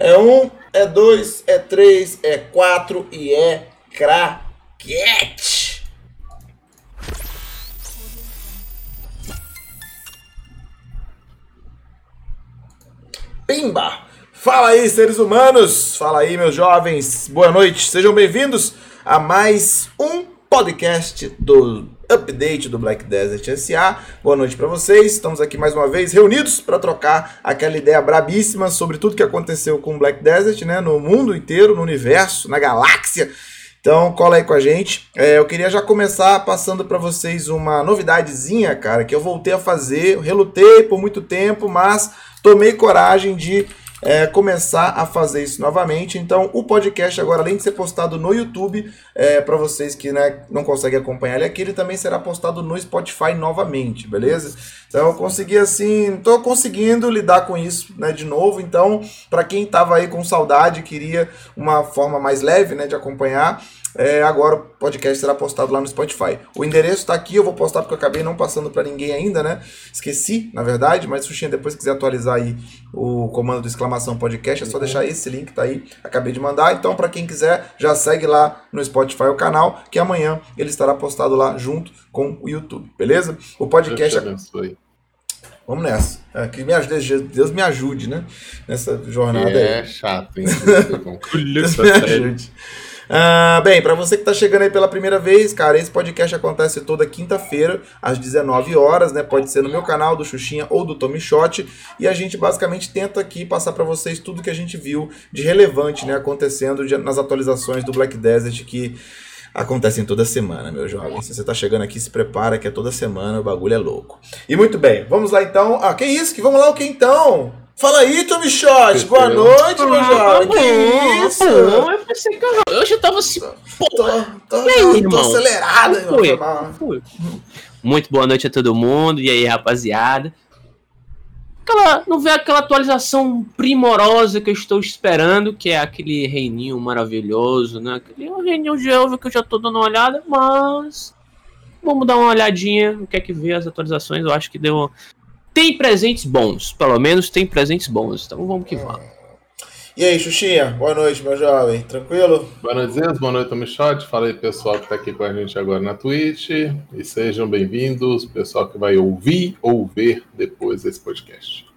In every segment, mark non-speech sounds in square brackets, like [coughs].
É um, é dois, é três, é quatro e é craquete. Pimba! Fala aí, seres humanos! Fala aí, meus jovens! Boa noite, sejam bem-vindos a mais um podcast do update do Black Desert SA. Boa noite para vocês. Estamos aqui mais uma vez reunidos para trocar aquela ideia brabíssima sobre tudo que aconteceu com o Black Desert, né, no mundo inteiro, no universo, na galáxia. Então, cola aí com a gente. É, eu queria já começar passando para vocês uma novidadezinha, cara, que eu voltei a fazer. Relutei por muito tempo, mas tomei coragem de é, começar a fazer isso novamente. Então, o podcast agora, além de ser postado no YouTube, é, para vocês que né, não conseguem acompanhar ele aqui, ele também será postado no Spotify novamente, beleza? Então, eu consegui assim, tô conseguindo lidar com isso, né, de novo. Então, para quem tava aí com saudade, queria uma forma mais leve, né, de acompanhar, é, agora o podcast será postado lá no Spotify. O endereço está aqui, eu vou postar porque eu acabei não passando para ninguém ainda, né? Esqueci, na verdade, mas Xuxinha, depois quiser atualizar aí o comando do exclamação podcast, é só deixar esse link tá aí, acabei de mandar. Então, para quem quiser, já segue lá no Spotify o canal, que amanhã ele estará postado lá junto com o YouTube, beleza? O podcast. Vamos nessa. É, que me ajude, Deus me ajude, né? Nessa jornada é aí. É chato, hein? [laughs] Deus me ajude. Uh, bem, para você que está chegando aí pela primeira vez, cara, esse podcast acontece toda quinta-feira, às 19 horas, né? Pode ser no meu canal, do Xuxinha ou do Tommy Shot. E a gente basicamente tenta aqui passar para vocês tudo que a gente viu de relevante, né? Acontecendo nas atualizações do Black Desert que acontecem toda semana, meu jovem. Se você tá chegando aqui, se prepara que é toda semana, o bagulho é louco. E muito bem, vamos lá então. Ah, que isso? Que vamos lá o que então? Fala aí, Tommy Shot. Boa noite, meu jovem. Que isso? eu pensei que eu, eu já tava assim. Pô, tô, tô, aí, tô, tô acelerado, irmão. Muito boa noite a todo mundo. E aí, rapaziada? Aquela, não vê aquela atualização primorosa que eu estou esperando, que é aquele reininho maravilhoso, né? Aquele reininho de Elva que eu já tô dando uma olhada, mas vamos dar uma olhadinha o que é que vê as atualizações. Eu acho que deu tem presentes bons, pelo menos tem presentes bons. Então vamos que vamos. E aí, Xuxinha, boa noite, meu jovem. Tranquilo? Boa noite, Zenz. Boa noite, Tomichote. Fala aí, pessoal que está aqui com a gente agora na Twitch. E sejam bem-vindos, pessoal que vai ouvir ou ver depois desse podcast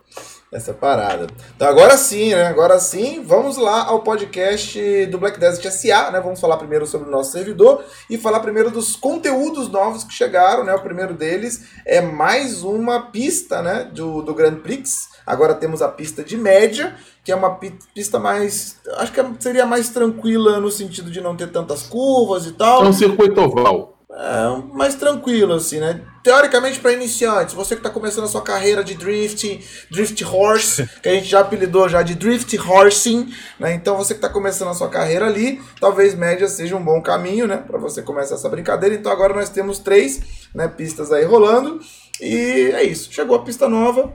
essa parada. Então agora sim, né? Agora sim, vamos lá ao podcast do Black Desert SA, né? Vamos falar primeiro sobre o nosso servidor e falar primeiro dos conteúdos novos que chegaram, né? O primeiro deles é mais uma pista, né? Do, do Grand Prix. Agora temos a pista de média, que é uma pista mais. Acho que seria mais tranquila no sentido de não ter tantas curvas e tal. É um circuito oval. É, mais tranquilo, assim, né? Teoricamente, para iniciantes, você que está começando a sua carreira de drift, drift horse, [laughs] que a gente já apelidou já de drift horsing, né? Então, você que está começando a sua carreira ali, talvez média seja um bom caminho, né? Para você começar essa brincadeira. Então, agora nós temos três né, pistas aí rolando. E é isso. Chegou a pista nova.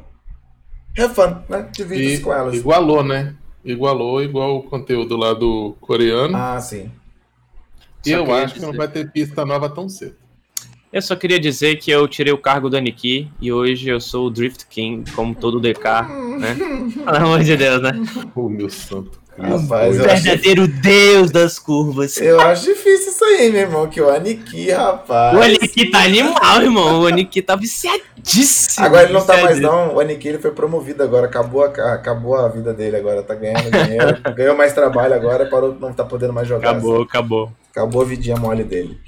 Have fun, né? Divirta-se com elas. Igualou, né? Igualou igual o conteúdo lá do coreano. Ah, sim. Eu acho dizer... que não vai ter pista nova tão cedo. Eu só queria dizer que eu tirei o cargo do Aniki e hoje eu sou o Drift King, como todo DK, né? [laughs] Pelo amor de Deus, né? O meu santo. Rapaz, o verdadeiro acho... deus das curvas. Eu acho difícil isso aí, meu irmão. Que o Aniki, rapaz. O Aniki tá animal, irmão. O Aniki tá viciadíssimo. Agora ele não tá mais, não. O Aniki ele foi promovido agora. Acabou a, acabou a vida dele agora. Tá ganhando dinheiro. ganhou mais trabalho agora. Parou, não tá podendo mais jogar. Acabou, assim. acabou. Acabou a vidinha mole dele.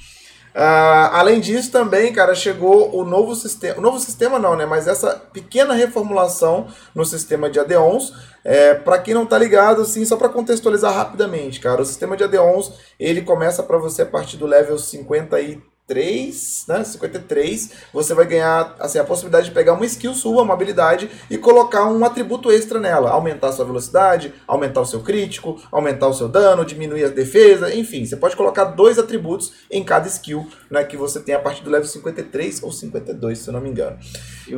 Uh, além disso, também, cara, chegou o novo sistema. O novo sistema não, né? Mas essa pequena reformulação no sistema de AD11. É, para quem não tá ligado, assim, só para contextualizar rapidamente, cara, o sistema de AD11 ele começa para você a partir do level 53 3, né, 53, você vai ganhar assim, a possibilidade de pegar uma skill sua, uma habilidade, e colocar um atributo extra nela. Aumentar a sua velocidade, aumentar o seu crítico, aumentar o seu dano, diminuir a defesa, enfim. Você pode colocar dois atributos em cada skill né, que você tem a partir do level 53 ou 52, se eu não me engano.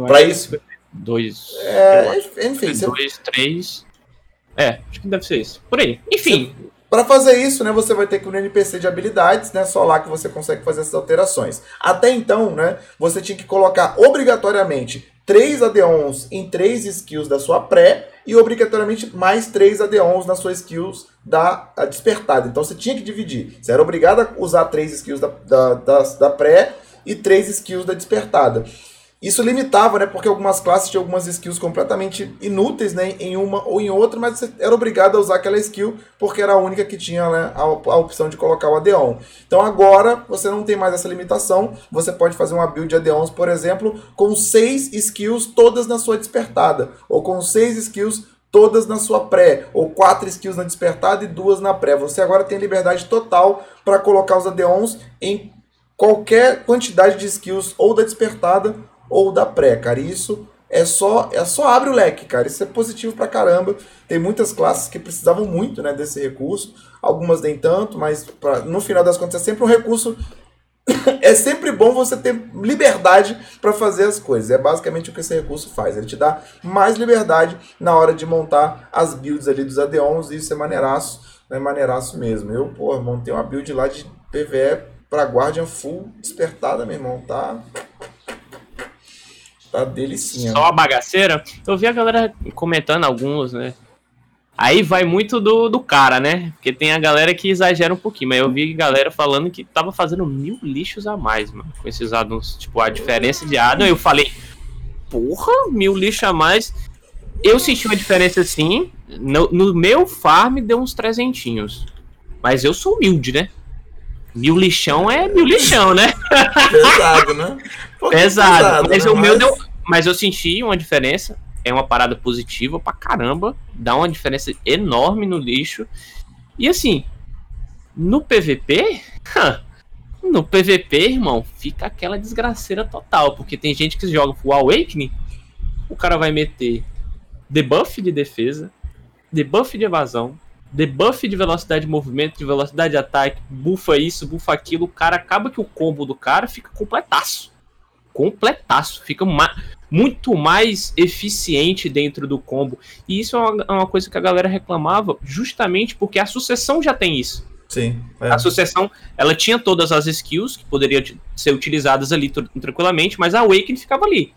Para isso. Dois. É, enfim. Dois, você... três. É, acho que deve ser isso. Por aí. Enfim. Você para fazer isso, né, você vai ter que ir no NPC de habilidades, né, só lá que você consegue fazer essas alterações. Até então, né, você tinha que colocar obrigatoriamente três add-ons em três skills da sua pré e obrigatoriamente mais três add-ons na sua skills da despertada. Então você tinha que dividir. Você era obrigado a usar três skills da, da, da, da pré e três skills da despertada. Isso limitava, né? Porque algumas classes tinham algumas skills completamente inúteis, né? Em uma ou em outra, mas você era obrigado a usar aquela skill porque era a única que tinha né, a, a opção de colocar o Adeon. Então agora você não tem mais essa limitação. Você pode fazer uma build de Adeons, por exemplo, com seis skills todas na sua despertada, ou com seis skills todas na sua pré, ou quatro skills na despertada e duas na pré. Você agora tem liberdade total para colocar os Adeons em qualquer quantidade de skills ou da despertada ou da pré, cara. isso é só é só abre o leque, cara. Isso é positivo pra caramba. Tem muitas classes que precisavam muito, né, desse recurso. Algumas nem tanto, mas pra, no final das contas é sempre um recurso [coughs] é sempre bom você ter liberdade para fazer as coisas. É basicamente o que esse recurso faz. Ele te dá mais liberdade na hora de montar as builds ali dos adeons e isso é maneiraço, é maneiraço mesmo. Eu, pô, montei uma build lá de PVE para Guardian full despertada, meu irmão, tá Tá delicinha. Só a bagaceira. Eu vi a galera comentando alguns, né? Aí vai muito do, do cara, né? Porque tem a galera que exagera um pouquinho, mas eu vi galera falando que tava fazendo mil lixos a mais, mano. Com esses addons. Tipo, a diferença de addon, eu falei, porra, mil lixos a mais. Eu senti uma diferença assim. No, no meu farm deu uns trezentinhos. Mas eu sou humilde, né? Mil lixão é mil lixão, né? Pesado, né? [laughs] Pesado. pesado mas né? o meu deu. Mas eu senti uma diferença. É uma parada positiva pra caramba. Dá uma diferença enorme no lixo. E assim, no PVP. [laughs] no PVP, irmão, fica aquela desgraceira total. Porque tem gente que joga o Awakening. O cara vai meter debuff de defesa, debuff de evasão, debuff de velocidade de movimento, de velocidade de ataque, bufa isso, bufa aquilo, o cara acaba que o combo do cara fica completaço. Completaço. Fica ma muito mais eficiente dentro do combo. E isso é uma, é uma, coisa que a galera reclamava, justamente porque a sucessão já tem isso. Sim. É. A sucessão, ela tinha todas as skills que poderiam ser utilizadas ali tranquilamente, mas a Awakening ficava ali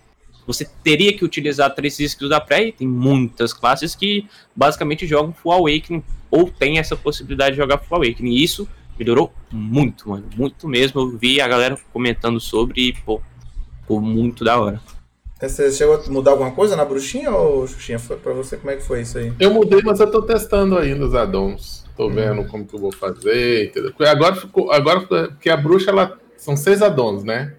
você teria que utilizar três skills da pré, e tem muitas classes que basicamente jogam Full Awakening, ou tem essa possibilidade de jogar Full Awakening, e isso melhorou muito, mano, muito mesmo, eu vi a galera comentando sobre, e, pô, ficou muito da hora. Você chegou a mudar alguma coisa na bruxinha, ou Xuxinha, foi pra você, como é que foi isso aí? Eu mudei, mas eu tô testando ainda os addons, tô hum. vendo como que eu vou fazer, entendeu? Agora ficou, agora, porque a bruxa, ela, são seis addons, né?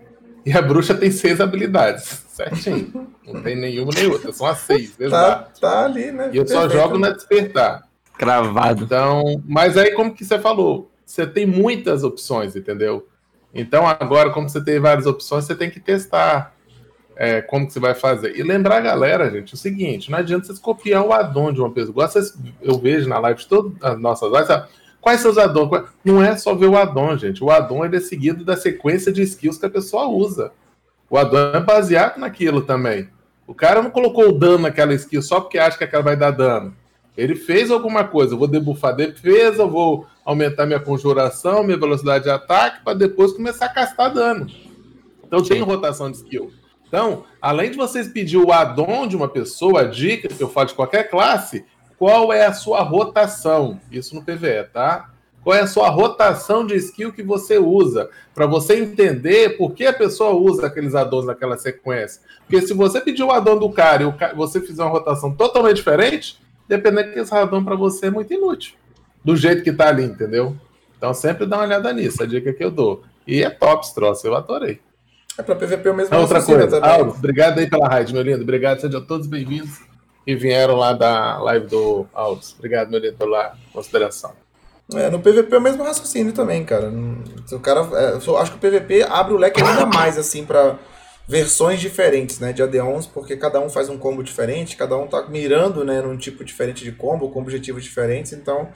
E a bruxa tem seis habilidades. Certinho. Não tem nenhuma nem outra. São as seis. Tá, tá ali, né? E eu só jogo na despertar. Cravado. Então, mas aí, como que você falou? Você tem muitas opções, entendeu? Então, agora, como você tem várias opções, você tem que testar é, como que você vai fazer. E lembrar a galera, gente, o seguinte: não adianta vocês copiar o addon de uma pessoa. Vocês, eu vejo na live de todas as nossas lives, sabe? Quais são os addons? Não é só ver o addon, gente. O addon ele é seguido da sequência de skills que a pessoa usa. O addon é baseado naquilo também. O cara não colocou o dano naquela skill só porque acha que aquela vai dar dano. Ele fez alguma coisa. Eu vou debufar defesa, eu vou aumentar minha conjuração, minha velocidade de ataque, para depois começar a castar dano. Então tem rotação de skill. Então, além de vocês pedir o addon de uma pessoa, a dica que eu falo de qualquer classe, qual é a sua rotação. Isso no PVE, tá? Qual é a sua rotação de skill que você usa, para você entender por que a pessoa usa aqueles addons naquela sequência. Porque se você pedir o addon do cara e você fizer uma rotação totalmente diferente, dependendo que esse addon para você é muito inútil. Do jeito que tá ali, entendeu? Então sempre dá uma olhada nisso, a dica que eu dou. E é top esse troço, eu adorei. É para PVP o mesmo. Outra coisa, também. obrigado aí pela raid, meu lindo. Obrigado, sejam todos bem-vindos e vieram lá da live do Alves. Obrigado, meu lindo, pela consideração. É, no PVP é o mesmo raciocínio também, cara. O cara é, eu acho que o PVP abre o leque ainda [coughs] mais, assim, para versões diferentes, né, de AD11, porque cada um faz um combo diferente, cada um tá mirando, né, num tipo diferente de combo, com objetivos diferentes, então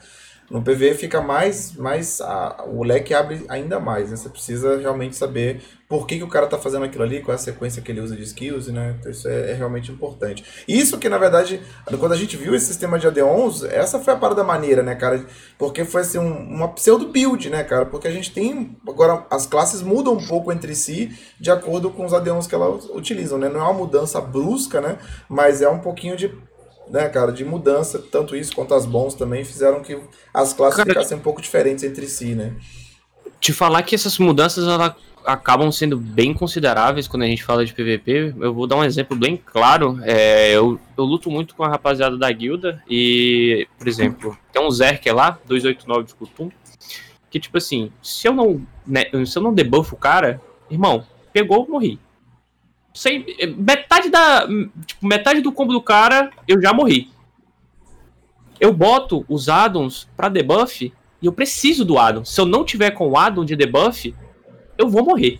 No PV fica mais, mais a, o leque abre ainda mais, né? Você precisa realmente saber por que, que o cara tá fazendo aquilo ali, qual é a sequência que ele usa de skills, né? Então isso é, é realmente importante. Isso que, na verdade, quando a gente viu esse sistema de AD11, essa foi a parada maneira, né, cara? Porque foi assim, um, uma pseudo build, né, cara? Porque a gente tem. Agora, as classes mudam um pouco entre si de acordo com os AD11 que elas utilizam, né? Não é uma mudança brusca, né? Mas é um pouquinho de né, cara, de mudança, tanto isso quanto as bons também fizeram que as classes cara, ficassem um pouco diferentes entre si, né? Te falar que essas mudanças ela, acabam sendo bem consideráveis quando a gente fala de PVP. Eu vou dar um exemplo bem claro. É, eu, eu luto muito com a rapaziada da guilda e, por exemplo, tem um Zerker lá, 289 de Kutum, que tipo assim, se eu não, né, se eu não debuffo o cara, irmão, pegou, morri sem, metade da. Tipo, metade do combo do cara, eu já morri. Eu boto os addons pra debuff e eu preciso do addon. Se eu não tiver com o addon de debuff, eu vou morrer.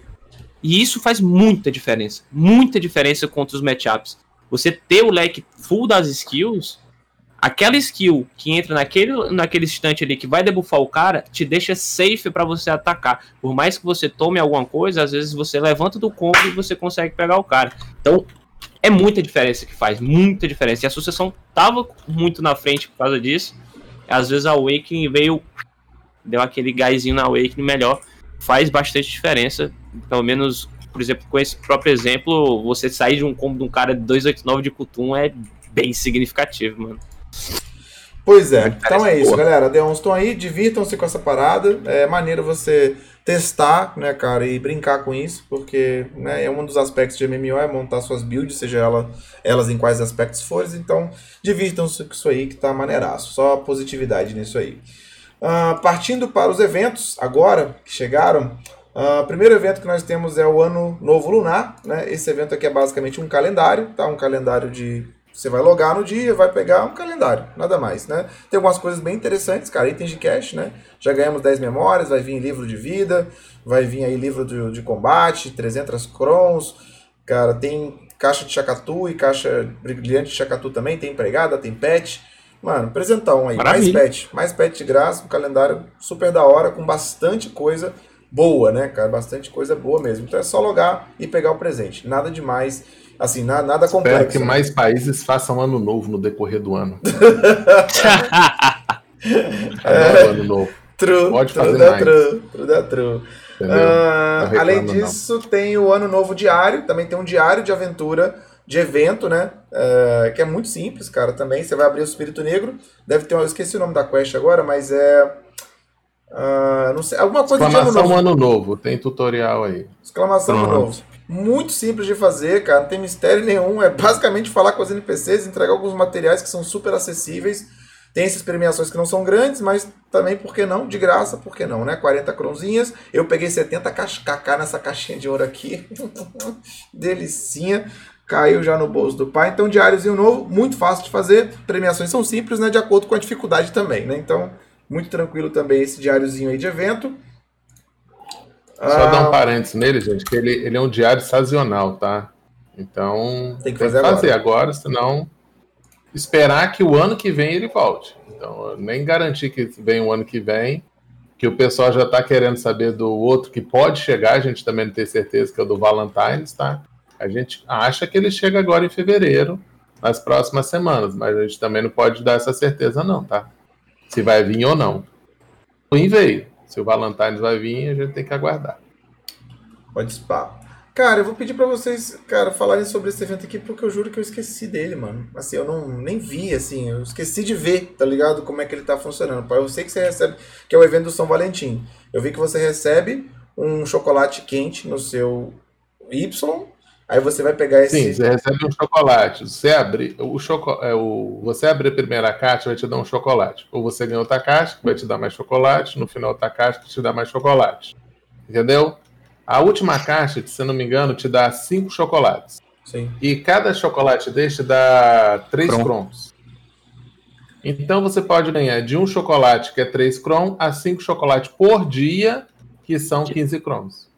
E isso faz muita diferença. Muita diferença contra os matchups. Você ter o leque full das skills aquela skill que entra naquele, naquele instante ali que vai debuffar o cara, te deixa safe para você atacar. Por mais que você tome alguma coisa, às vezes você levanta do combo e você consegue pegar o cara. Então, é muita diferença que faz, muita diferença. E a sucessão tava muito na frente por causa disso. Às vezes a Awakening veio, deu aquele gásinho na Awakening melhor. Faz bastante diferença. Pelo menos, por exemplo, com esse próprio exemplo, você sair de um combo de um cara de 289 de Kutum é bem significativo, mano. Pois é, então é isso, boa. galera. Deons estão aí, divirtam-se com essa parada. É maneiro você testar, né, cara, e brincar com isso, porque né, é um dos aspectos de MMO é montar suas builds, seja ela, elas em quais aspectos forem. Então, divirtam-se com isso aí que tá maneiraço. Só positividade nisso aí. Uh, partindo para os eventos, agora que chegaram, o uh, primeiro evento que nós temos é o Ano Novo Lunar. Né? Esse evento aqui é basicamente um calendário, tá? Um calendário de você vai logar no dia, vai pegar um calendário, nada mais, né? Tem algumas coisas bem interessantes, cara, itens de cash, né? Já ganhamos 10 memórias, vai vir livro de vida, vai vir aí livro de, de combate, 300 crons, cara, tem caixa de chacatu e caixa brilhante de chacatu também, tem empregada, tem pet. Mano, presentão aí, Maravilha. mais pet, mais pet de graça, um calendário super da hora, com bastante coisa boa, né, cara? Bastante coisa boa mesmo. Então é só logar e pegar o presente. Nada demais Assim, nada, nada complexo. Espero que né? mais países façam ano novo no decorrer do ano. [laughs] é, ano novo. True, Pode fazer true mais. True, true, true. Uh, além disso, não. tem o ano novo diário. Também tem um diário de aventura de evento, né? Uh, que é muito simples, cara. Também você vai abrir o Espírito Negro. Deve ter, eu esqueci o nome da quest agora, mas é uh, não sei, alguma coisa Exclamação de ano novo. ano novo. Tem tutorial aí. Exclamação ano novo. Muito simples de fazer, cara, não tem mistério nenhum. É basicamente falar com os NPCs, entregar alguns materiais que são super acessíveis. Tem essas premiações que não são grandes, mas também, por que não? De graça, por que não, né? 40 cronzinhas. Eu peguei 70 kk nessa caixinha de ouro aqui. [laughs] Delicinha. Caiu já no bolso do pai. Então, diáriozinho novo, muito fácil de fazer. Premiações são simples, né? De acordo com a dificuldade também, né? Então, muito tranquilo também esse diáriozinho aí de evento. Só dar um ah. parênteses nele, gente, que ele, ele é um diário sazonal, tá? Então, tem que fazer, tem que fazer agora. agora, senão esperar que o ano que vem ele volte. Então, nem garantir que vem o ano que vem, que o pessoal já está querendo saber do outro que pode chegar, a gente também não tem certeza que é o do Valentine's, tá? A gente acha que ele chega agora em fevereiro, nas próximas semanas, mas a gente também não pode dar essa certeza não, tá? Se vai vir ou não. O veio. Se o Valentine's vai vir, a gente tem que aguardar. Pode spar. Cara, eu vou pedir para vocês, cara, falarem sobre esse evento aqui, porque eu juro que eu esqueci dele, mano. Assim, eu não nem vi, assim, eu esqueci de ver, tá ligado? Como é que ele tá funcionando. Eu sei que você recebe, que é o evento do São Valentim. Eu vi que você recebe um chocolate quente no seu Y, Aí você vai pegar esse. Sim, você recebe um chocolate. Você abre, o choco... é, o... você abre a primeira caixa, vai te dar um chocolate. Ou você ganha outra caixa, que vai te dar mais chocolate. No final, outra caixa, que te dá mais chocolate. Entendeu? A última caixa, se eu não me engano, te dá cinco chocolates. Sim. E cada chocolate deste dá três Pronto. cromos. Então você pode ganhar de um chocolate, que é 3 crom, a 5 chocolates por dia, que são 15 cromos.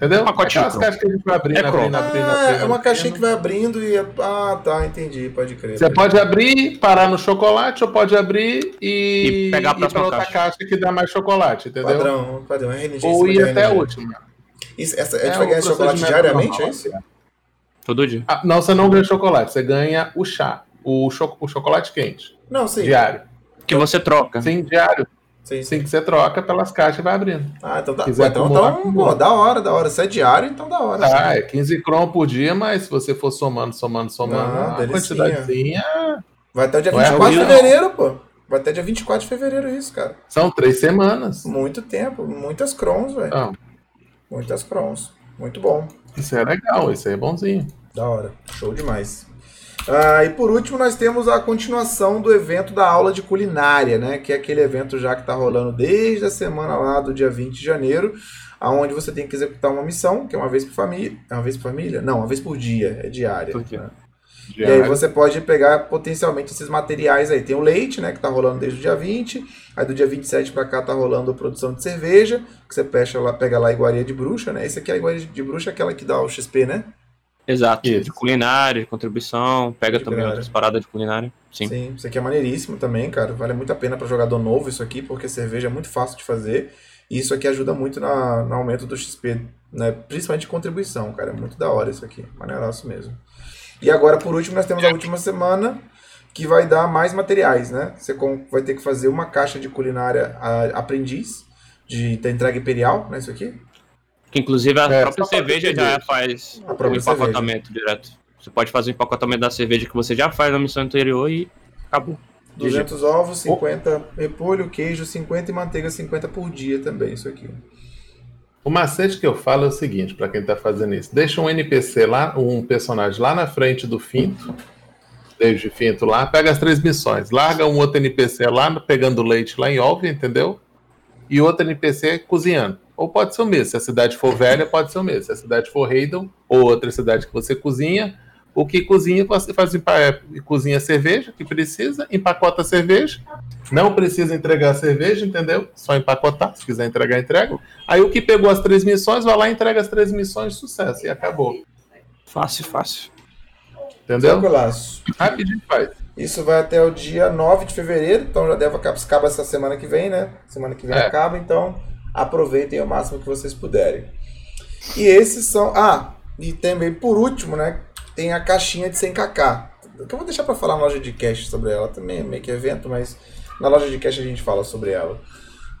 Entendeu? Um Aquelas caixas que a gente vai abrindo, É abrindo, Ah, abrindo, é uma caixinha que vai abrindo e. Ah, tá, entendi, pode crer. Você pode abrir, parar no chocolate, ou pode abrir e, E pegar a ir pra outra caixa. caixa que dá mais chocolate, entendeu? Padrão, padrão, RNG. em Ou ir até a RNG. última. Isso, essa, a gente É vai o ganhar chocolate diariamente, normal, é isso? assim. Todo dia. Ah, não, você não ganha chocolate, você ganha o chá, o, cho o chocolate quente, Não, sim. diário. Que você troca. Sim, diário. Sim. Sim, que você troca pelas caixas e vai abrindo. Ah, então tá. Quiser então, acumular, então, pô, da hora, da hora. Se é diário, então da hora. Tá, é 15 crom por dia, mas se você for somando, somando, somando, Ah, a quantidadezinha Vai até o dia Não é 24 de fevereiro, pô. Vai até dia 24 de fevereiro isso, cara. são três semanas. Muito tempo, muitas crons, velho. Então, Muitas crons. Muito bom. isso é legal, isso aí é bonzinho. Da hora. Show demais. Ah, e por último, nós temos a continuação do evento da aula de culinária, né? Que é aquele evento já que tá rolando desde a semana lá do dia 20 de janeiro, aonde você tem que executar uma missão, que é uma vez por família. É uma vez por família? Não, uma vez por dia, é diária. Por dia. né? E aí você pode pegar potencialmente esses materiais aí. Tem o leite, né, que tá rolando desde o dia 20. Aí do dia 27 pra cá tá rolando a produção de cerveja, que você pega lá, pega lá a iguaria de bruxa, né? Esse aqui é a iguaria de bruxa, aquela que dá o XP, né? Exato. Isso. De culinária, de contribuição. Pega De também culinária. outras paradas de culinária. Sim. Sim, isso aqui é maneiríssimo também, cara. Vale muito a pena para jogador novo isso aqui, porque cerveja é muito fácil de fazer. E isso aqui ajuda muito na, no aumento do XP, né? Principalmente de contribuição, cara. É muito da hora isso aqui. Maneiraço mesmo. E agora, por último, nós temos a última semana que vai dar mais materiais, né? Você vai ter que fazer uma caixa de culinária a- aprendiz, de da entrega imperial, né? Isso aqui. Que inclusive a É, própria cerveja já faz o própria empacotamento direto. Você pode fazer o empacotamento da cerveja que você já faz na missão anterior e acabou. 200 ovos, 50 repolho, queijo 50 e manteiga 50 por dia também, isso aqui. O macete que eu falo é o seguinte, pra quem tá fazendo isso. Deixa um NPC lá, um personagem lá na frente do finto, desde o finto lá, pega as três missões. Larga um outro NPC lá, pegando leite lá em Olve, entendeu? E outro NPC cozinhando. Ou pode ser o mesmo. Se a cidade for velha, pode ser o mesmo. Se a cidade for Raidon, ou outra cidade que você cozinha, o que cozinha, você faz é, cozinha a cerveja, que precisa, empacota a cerveja. Não precisa entregar a cerveja, entendeu? Só empacotar. Se quiser entregar, entrega. Aí o que pegou as três missões, vai lá e entrega as três missões de sucesso. E acabou. Fácil, fácil. Entendeu? Tranquilaço. Rapidinho faz. Isso vai até o dia 9 de fevereiro, então já deve acabar, acaba essa semana que vem, né? Semana que vem É. acaba, então aproveitem o máximo que vocês puderem. E esses são. Ah, e também por último, né? Tem a caixinha de 100kk. Que eu vou deixar pra falar na loja de cash sobre ela também, é meio que evento, mas na loja de cash a gente fala sobre ela.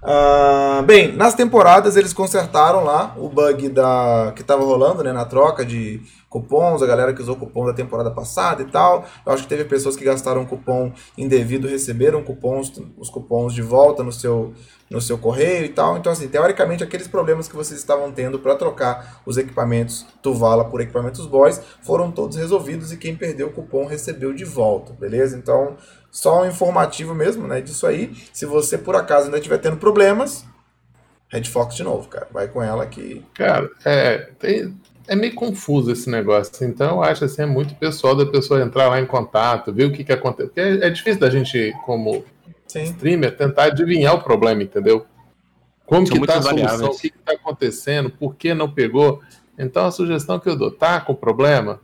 Ah, bem, nas temporadas eles consertaram lá o bug da que tava rolando, né, na troca de cupons, a galera que usou cupom da temporada passada e tal. Eu acho que teve pessoas que gastaram cupom indevido, receberam cupons, os cupons de volta no seu no seu correio e tal. Então assim, teoricamente aqueles problemas que vocês estavam tendo para trocar os equipamentos Tuvala por equipamentos Boys foram todos resolvidos e quem perdeu o cupom recebeu de volta, beleza? Então, só um informativo mesmo, né, disso aí. Se você por acaso ainda estiver tendo problemas, Red Fox de novo, cara. Vai com ela que Cara, é, tem- é meio confuso esse negócio. Então, eu acho assim, é muito pessoal da pessoa entrar lá em contato, ver o que, que acontece. Porque é, é difícil da gente, como sim. streamer, tentar adivinhar o problema, entendeu? Como São que tá a solução, o que, que tá acontecendo, por que não pegou. Então, a sugestão que eu dou, tá com problema?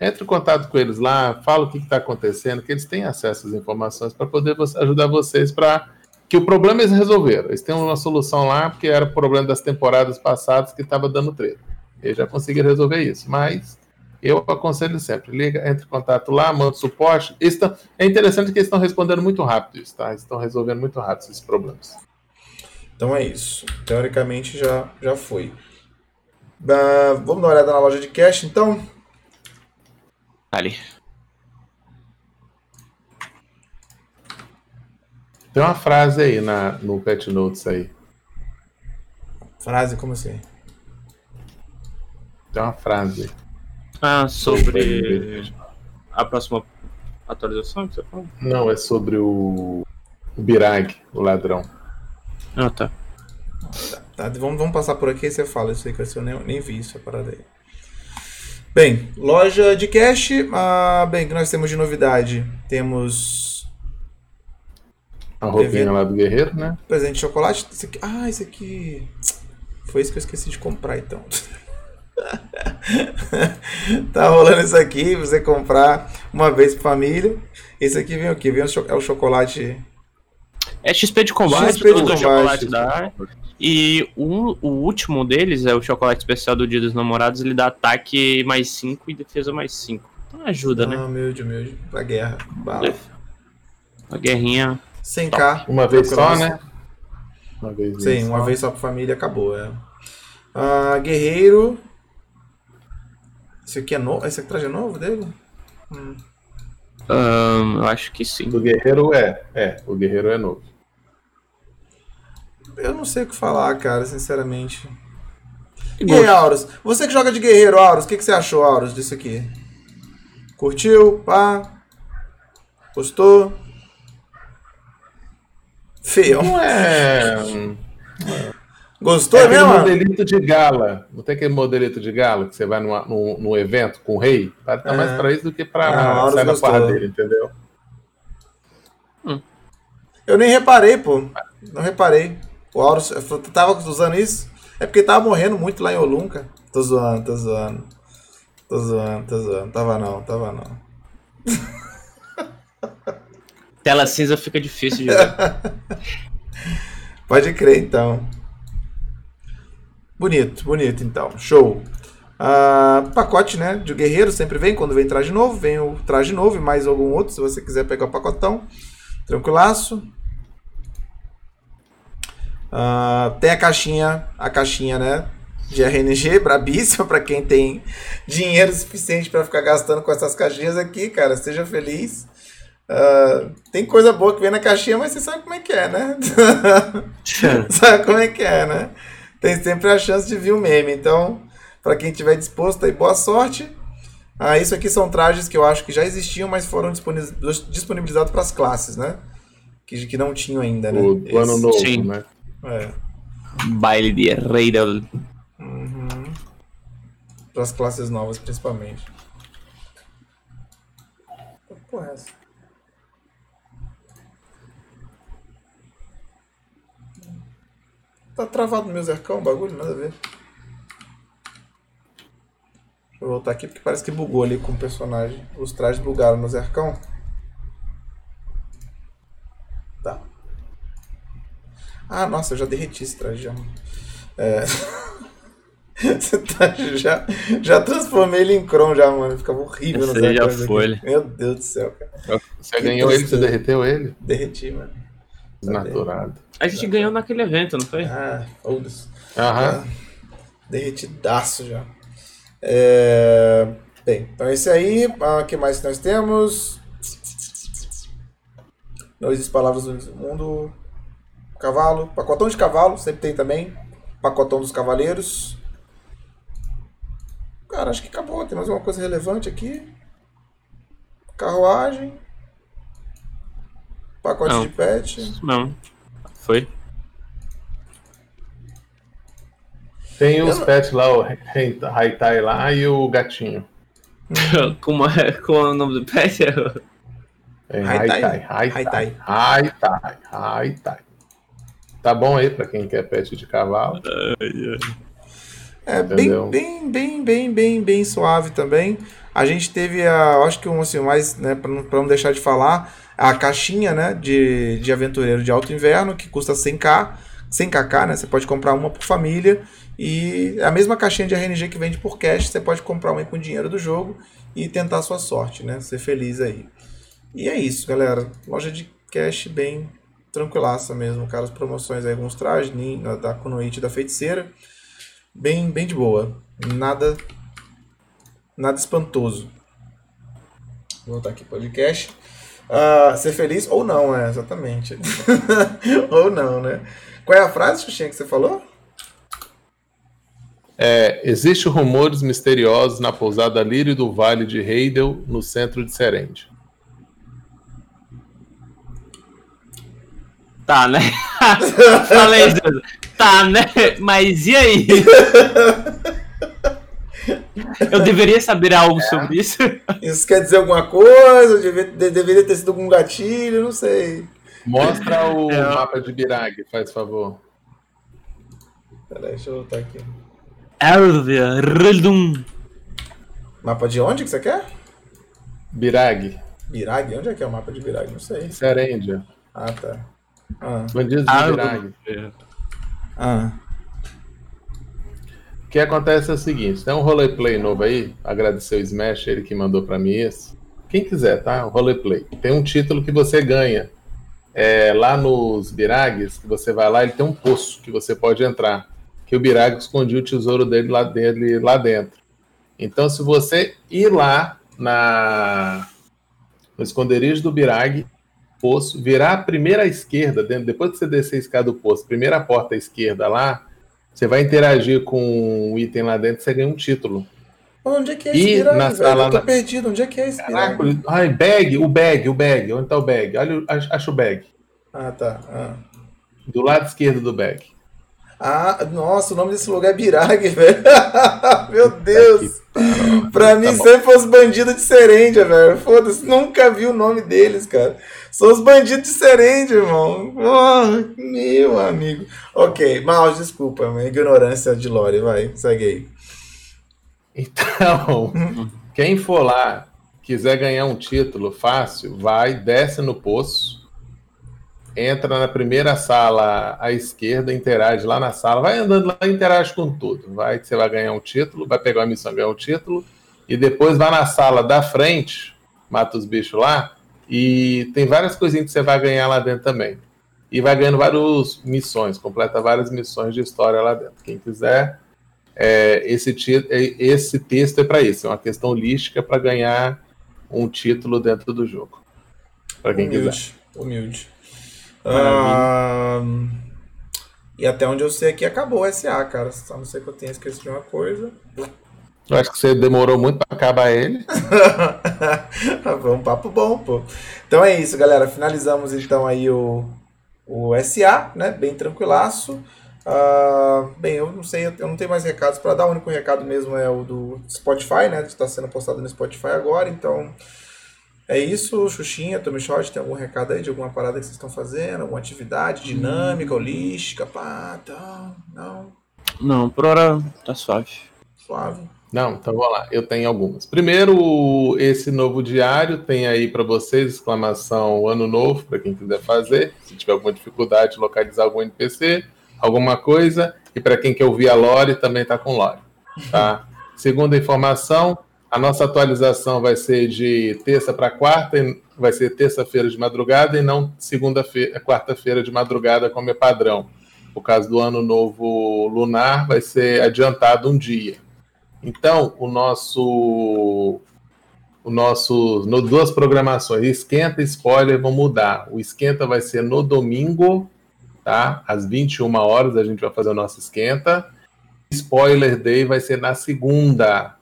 Entre em contato com eles lá, fala o que está acontecendo, que eles têm acesso às informações para poder ajudar vocês para que o problema eles resolveram. Eles têm uma solução lá, porque era o problema das temporadas passadas que estava dando treta. Eles já conseguiram resolver isso, mas eu aconselho sempre, liga, entre em contato lá, manda suporte. É interessante que eles estão respondendo muito rápido isso, tá? Estão resolvendo muito rápido esses problemas. Então é isso. Teoricamente já, já foi. Ah, vamos dar uma olhada na loja de cash, então. Ali. Tem uma frase aí na, no Pet Notes aí. Frase, como assim? Tem uma frase aí. Ah, sobre a próxima atualização que você falou? Não, é sobre o, o Birag, o ladrão. Ah, tá. Tá, vamos, vamos passar por aqui e você fala isso aí, que eu nem, nem vi isso, a parada aí. Bem, loja de cash. Ah, bem, o que nós temos de novidade? Temos A roupinha lá do guerreiro, né? presente de chocolate. Esse aqui, ah, esse aqui. Foi isso que eu esqueci de comprar, então. [laughs] tá rolando isso aqui, você comprar uma vez pra família. Esse aqui vem o quê? Vem o, cho- é o chocolate. É XP de combate, XP de combate. chocolate da E o, o último deles é o chocolate especial do Dia dos Namorados, ele dá ataque mais 5 e defesa mais 5. Então ajuda, né? Ah, humilde, humilde. Pra guerra. Bala. A guerrinha. 100k. Uma vez só, né? Uma vez Sim, uma vez só pra família acabou, é. Ah, guerreiro. Esse aqui é novo? Esse aqui traje é novo dele? ahn, eu acho que sim. Do guerreiro é. É, o guerreiro é novo. Eu não sei o que falar, cara, sinceramente. E aí. Aurus? Você que joga de guerreiro, Aurus, o que, que você achou, Aurus, disso aqui? Curtiu? Pá? Gostou? Feio. Não é. Gostou É mesmo? modelito de gala. Não tem aquele modelito de gala que você vai numa, num, num evento com o rei? Tá, tá É. mais pra isso do que Ah, pra Horus sair na porra dele, entendeu? Eu nem reparei, pô. Não reparei. O Aurus eu tava usando isso. É porque tava morrendo muito lá em Olunca. Tô zoando, tô zoando. Tô zoando, tô zoando. Tava não, tava não. [laughs] Tela cinza fica difícil de ver. [laughs] Pode crer, então. Bonito, bonito, então. Show. Ah, pacote, né? De guerreiro sempre vem. Quando vem traje novo, vem o traje novo e mais algum outro. Se você quiser pegar o pacotão. Tranquilaço. Ah, tem a caixinha, a caixinha, né? De RNG, [laughs] brabíssima para quem tem dinheiro suficiente para ficar gastando com essas caixinhas aqui, cara. Seja feliz. Ah, tem coisa boa que vem na caixinha, mas você sabe como é que é, né? [laughs] sabe como é que é, né? Tem sempre a chance de vir o meme. Então, para quem tiver disposto aí, boa sorte. Ah, isso aqui são trajes que eu acho que já existiam, mas foram disponi- disponibilizados para as classes, né? Que, que não tinham ainda, né? O, do ano Esse- novo, Sim. né? É. Baile de rei da. Para as classes novas, principalmente. Que porra é essa? Tá travado no meu zercão o bagulho? Nada a ver. Deixa eu voltar aqui porque parece que bugou ali com o personagem. Os trajes bugaram no zercão. Tá. Ah, nossa, eu já derreti esse traje já. É. [laughs] Esse traje já, já transformei ele em Chrome já, mano. Ficava horrível no Esse aí já foi, aqui. Meu Deus do céu, cara. Você Que ganhou ele, você derreteu ele? Derreti, mano. Desnaturado. A gente ganhou naquele evento, não foi? Ah, foda-se. Aham. Derretidaço já. É... Bem, então esse aí. O que mais que nós temos? Não existem palavras do mundo. Cavalo. Pacotão de cavalo, sempre tem também. Pacotão dos cavaleiros. Cara, acho que acabou. Tem mais uma coisa relevante aqui. Carruagem. Pacote Não. de pet. Não. Foi. Tem os Eu- pets lá, o Haitai lá e o gatinho. Como é, como é o nome do pet? É, Haitai. Haitai. Haitai. Haitai. Haitai. Tá bom aí pra quem quer pet de cavalo. É bem, Entendeu? bem, bem, bem, bem, bem suave também. A gente teve a, eu acho que um assim, mais, né, para não, pra não deixar de falar, a caixinha, né, de, de aventureiro de alto inverno que custa 100k, 100kk, né? Você pode comprar uma por família e é a mesma caixinha de RNG que vende por cash, você pode comprar uma com dinheiro do jogo e tentar a sua sorte, né? Ser feliz aí. E é isso, galera. Loja de cash bem tranquilaça mesmo, cara. As promoções aí, alguns trajes da Kunoichi da feiticeira bem, bem de boa. Nada nada espantoso. Vou voltar aqui podcast. Ah, ser feliz ou não, é, exatamente. [laughs] ou não, né? Qual é a frase, Xuxinha, que você falou? É, Existem rumores misteriosos na pousada Lírio do Vale de Heidel, no centro de Serende. Tá, né? [laughs] Falei isso. Tá, né? Mas e aí? Eu deveria saber algo sobre isso? Isso quer dizer alguma coisa? Deve- de- deveria ter sido algum gatilho, não sei. Mostra o É. mapa de Birag, faz favor. Peraí, deixa eu voltar aqui. Elvia Redum. Mapa de onde que você quer? Birag. Birag? Onde é que é o mapa de Birag? Não sei. Serêndia. Ah, tá. Ah. Bandidos de Birag. Ah. O que acontece é o seguinte, tem um roleplay novo aí, agradecer o Smash, ele que mandou pra mim esse. Quem quiser, tá? O roleplay. Tem um título que você ganha. É, lá nos Birags, que você vai lá, ele tem um poço que você pode entrar. Que o Birag escondia o tesouro dele lá, dele lá dentro. Então, se você ir lá na, no esconderijo do Birag, poço, virar a primeira à esquerda, dentro, depois que você descer a escada do poço, primeira porta à esquerda lá, você vai interagir com o item lá dentro, você ganha um título. Onde é que é E esse Birag, na sala- Eu tô perdido. Onde é que é Caraca, Birag? ai, bag, o bag, o bag. Onde tá o bag? Olha, o- acha acha o bag. Ah, tá. Ah. Do lado esquerdo do bag. Ah, nossa, o nome desse lugar é Birag, [laughs] velho. Meu Deus. Pra mim Tá bom. sempre fosse bandido de Serêndia, velho. Foda-se, nunca vi o nome deles, cara. São os bandidos de Serêndia, irmão. Oh, meu amigo. Ok, mal, desculpa, minha ignorância de Lore, vai, segue aí. Então, [laughs] quem for lá, quiser ganhar um título fácil, vai, desce no poço, entra na primeira sala à esquerda, interage lá na sala, vai andando lá e interage com tudo. Vai que você vai ganhar um título, vai pegar uma missão, ganhar um título, e depois vai na sala da frente, mata os bichos lá, e tem várias coisinhas que você vai ganhar lá dentro também. E vai ganhando várias missões, completa várias missões de história lá dentro. Quem quiser, é, esse, é, esse texto é para isso, é uma questão holística para ganhar um título dentro do jogo. Para quem quiser. Humilde, Ahn, e até onde eu sei aqui acabou o SA, cara. Só não sei que eu tenha esquecido de uma coisa. Eu acho que você demorou muito para acabar ele. [laughs] Foi um papo bom, pô. Então é isso, galera. Finalizamos então aí o, o SA, né? Bem tranquilaço. Ah, bem, eu não sei, eu não tenho mais recados para dar. O único recado mesmo é o do Spotify, né? Que está sendo postado no Spotify agora. Então é isso, Xuxinha, Tommy Short. Tem algum recado aí de alguma parada que vocês estão fazendo? Alguma atividade dinâmica, holística, pá, tal? Não, Não, por hora tá suave. suave. Não, então vamos lá. Eu tenho algumas. Primeiro, esse novo diário tem aí para vocês exclamação Ano Novo para quem quiser fazer. Se tiver alguma dificuldade de localizar algum NPC, alguma coisa. E para quem quer ouvir a Lore, também está com Lore. Tá? [laughs] Segunda informação, a nossa atualização vai ser de terça para quarta, vai ser terça-feira de madrugada e não segunda-feira, quarta-feira de madrugada, como é padrão. Por causa do ano novo lunar, vai ser adiantado um dia. Então, o nosso o nosso no duas programações, esquenta e spoiler vão mudar. O esquenta vai ser no domingo, tá? Às 21 horas a gente vai fazer o nosso esquenta. Spoiler Day vai ser na segunda,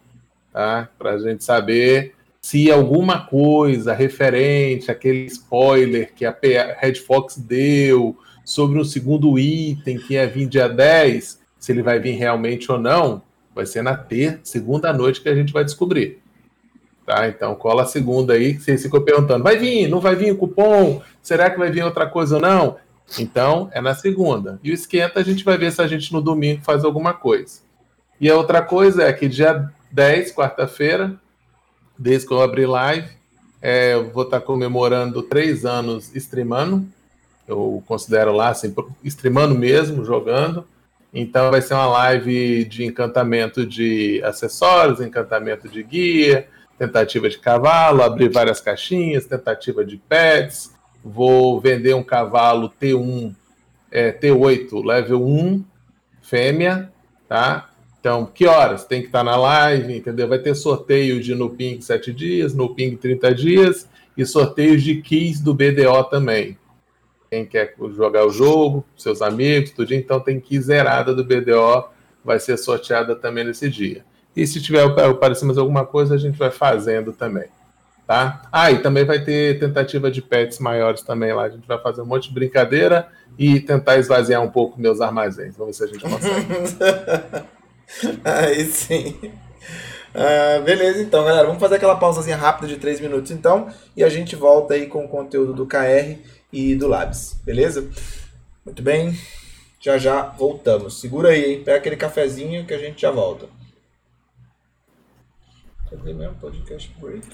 tá? Para a gente saber se alguma coisa referente àquele spoiler que a Red Fox deu sobre um segundo item que ia vir dia 10, se ele vai vir realmente ou não, vai ser na ter segunda noite que a gente vai descobrir. Tá? Então cola a segunda aí, que vocês ficam perguntando, vai vir, não vai vir o cupom? Será que vai vir outra coisa ou não? Então é na segunda. E o esquenta a gente vai ver se a gente no domingo faz alguma coisa. E a outra coisa é que dia 10, quarta-feira, desde que eu abri live, é, eu vou estar comemorando três anos streamando. Eu considero lá, assim, streamando mesmo, jogando. Então vai ser uma live de encantamento de acessórios, encantamento de guia, tentativa de cavalo, abrir várias caixinhas, tentativa de pets. Vou vender um cavalo T1, é, T8, level 1, fêmea, tá? Então, que horas? Tem que estar na live, entendeu? Vai ter sorteio de no Ping 7 dias, no Ping 30 dias e sorteios de keys do BDO também. Quem quer jogar o jogo, seus amigos, tudo, então tem key zerada do BDO, vai ser sorteada também nesse dia. E se tiver aparecer mais alguma coisa, a gente vai fazendo também. Tá? Ah, e também vai ter tentativa de pets maiores também lá. A gente vai fazer um monte de brincadeira e tentar esvaziar um pouco meus armazéns. Vamos ver se a gente consegue. [laughs] [laughs] Aí sim. Ah, beleza, então, galera. Vamos fazer aquela pausazinha rápida de 3 minutos, então. E a gente volta aí com o conteúdo do KR e do Labs. Beleza? Muito bem. Já já voltamos. Segura aí, hein? Pega aquele cafezinho que a gente já volta. Cadê mesmo? Podcast break.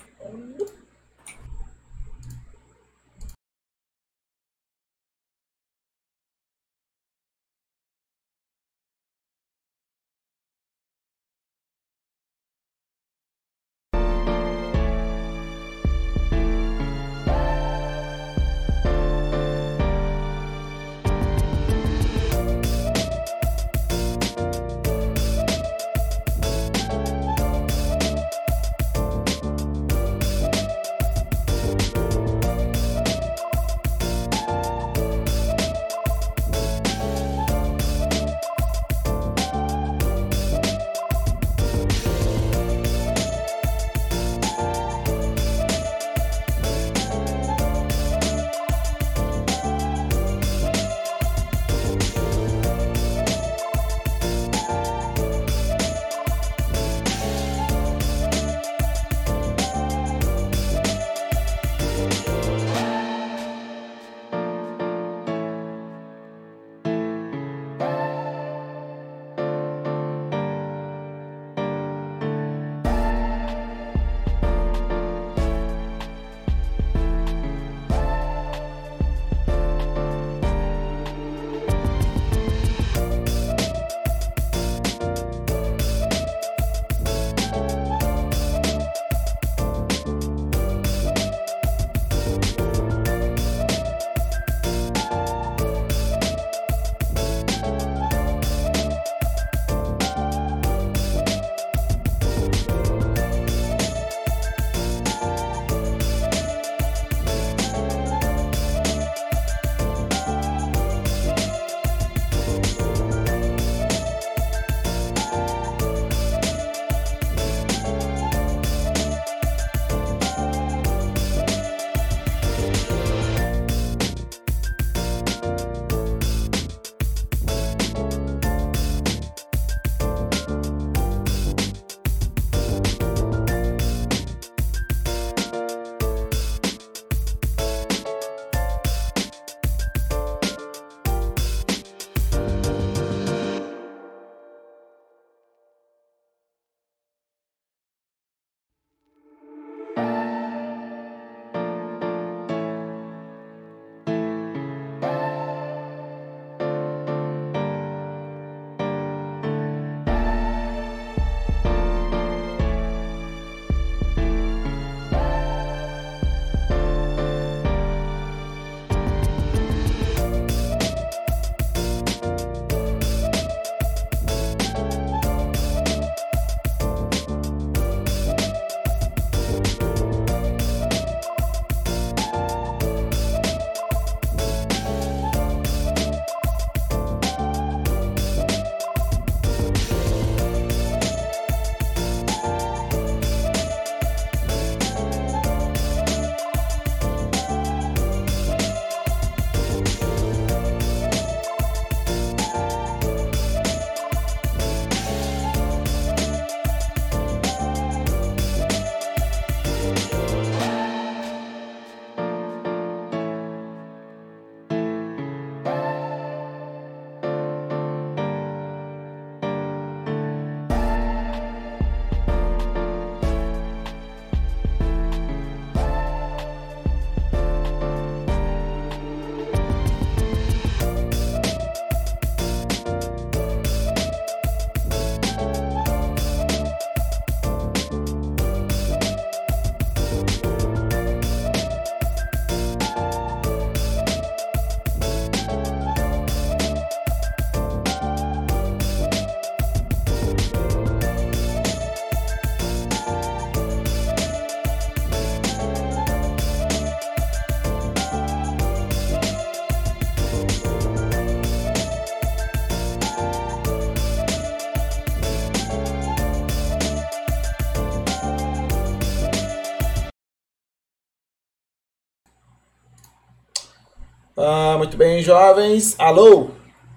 Muito bem, jovens. Alô?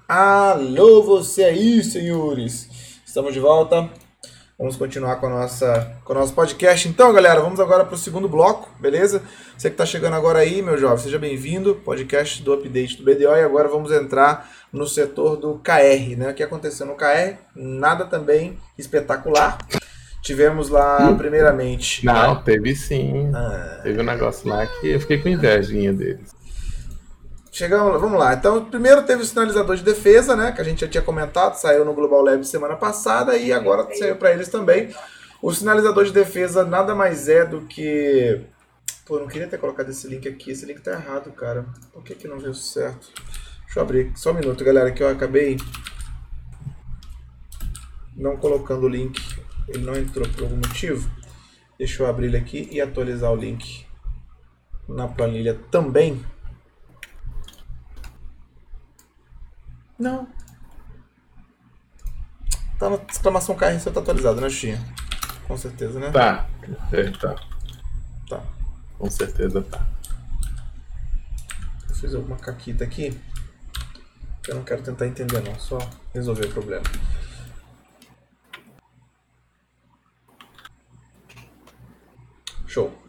Alô, você aí, senhores. Estamos de volta. Vamos continuar com, a nossa, com o nosso podcast. Então, galera, vamos agora para o segundo bloco, beleza? Você que está chegando agora aí, meu jovem, seja bem-vindo. Podcast do update do BDO. E agora vamos entrar no setor do KR, né? O que aconteceu no KR? Nada também espetacular. Tivemos lá, primeiramente. Não, teve sim. Ah. Teve um negócio lá que eu fiquei com invejinha deles. Chegamos, vamos lá. Então, primeiro teve o sinalizador de defesa, né? Que a gente já tinha comentado, saiu no Global Lab semana passada e agora saiu para eles também. O sinalizador de defesa nada mais é do que. Pô, não queria ter colocado esse link aqui. Esse link tá errado, cara. Por que, que não veio certo? Deixa eu abrir só um minuto, galera, que eu acabei não colocando o link. Ele não entrou por algum motivo. Deixa eu abrir ele aqui e atualizar o link na planilha também. Não. Tá na exclamação KR, você tá atualizado, né, Xinha? Com certeza, né? Tá, é, tá. Tá. Com certeza tá. Eu fiz alguma caquita aqui. Eu não quero tentar entender não, só resolver o problema. Show.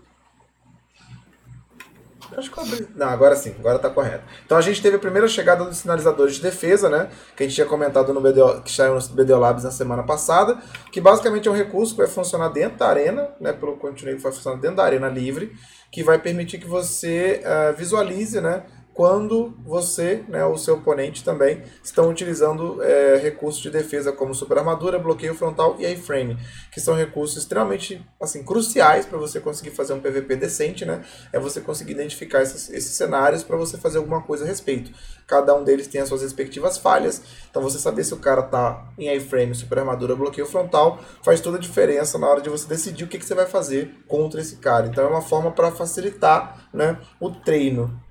Acho que eu abri. Não, agora sim, agora tá correto. Então a gente teve a primeira chegada dos sinalizadores de defesa, né? Que a gente tinha comentado no BDO, que saiu no BDO Labs na semana passada, que basicamente é um recurso que vai funcionar dentro da arena, né? Pelo continuo que vai funcionar dentro da arena livre, que vai permitir que você uh, visualize, né? Quando você, né, o seu oponente também, estão utilizando é, recursos de defesa como super armadura, bloqueio frontal e A-frame, que são recursos extremamente assim, cruciais para você conseguir fazer um PVP decente, né? É você conseguir identificar esses, esses cenários para você fazer alguma coisa a respeito. Cada um deles tem as suas respectivas falhas, então você saber se o cara tá em A-frame, super armadura, bloqueio frontal, faz toda a diferença na hora de você decidir o que, que você vai fazer contra esse cara. Então é uma forma para facilitar né, o treino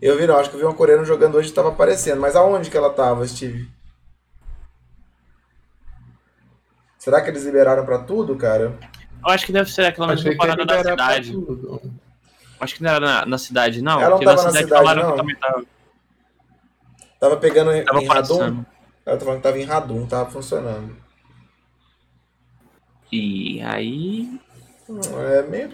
eu vi, não, acho que eu vi uma coreana jogando hoje e estava aparecendo. Mas aonde que ela estava, Steve? Será que eles liberaram para tudo, cara? Eu acho que deve ser aquela mesma parada da cidade. Acho que não era na, na cidade, não. Ela não estava na cidade, na cidade não. Também tava... tava pegando em, tava em Radum. Ela tava falando que tava em Radum, tava funcionando. E aí. É meio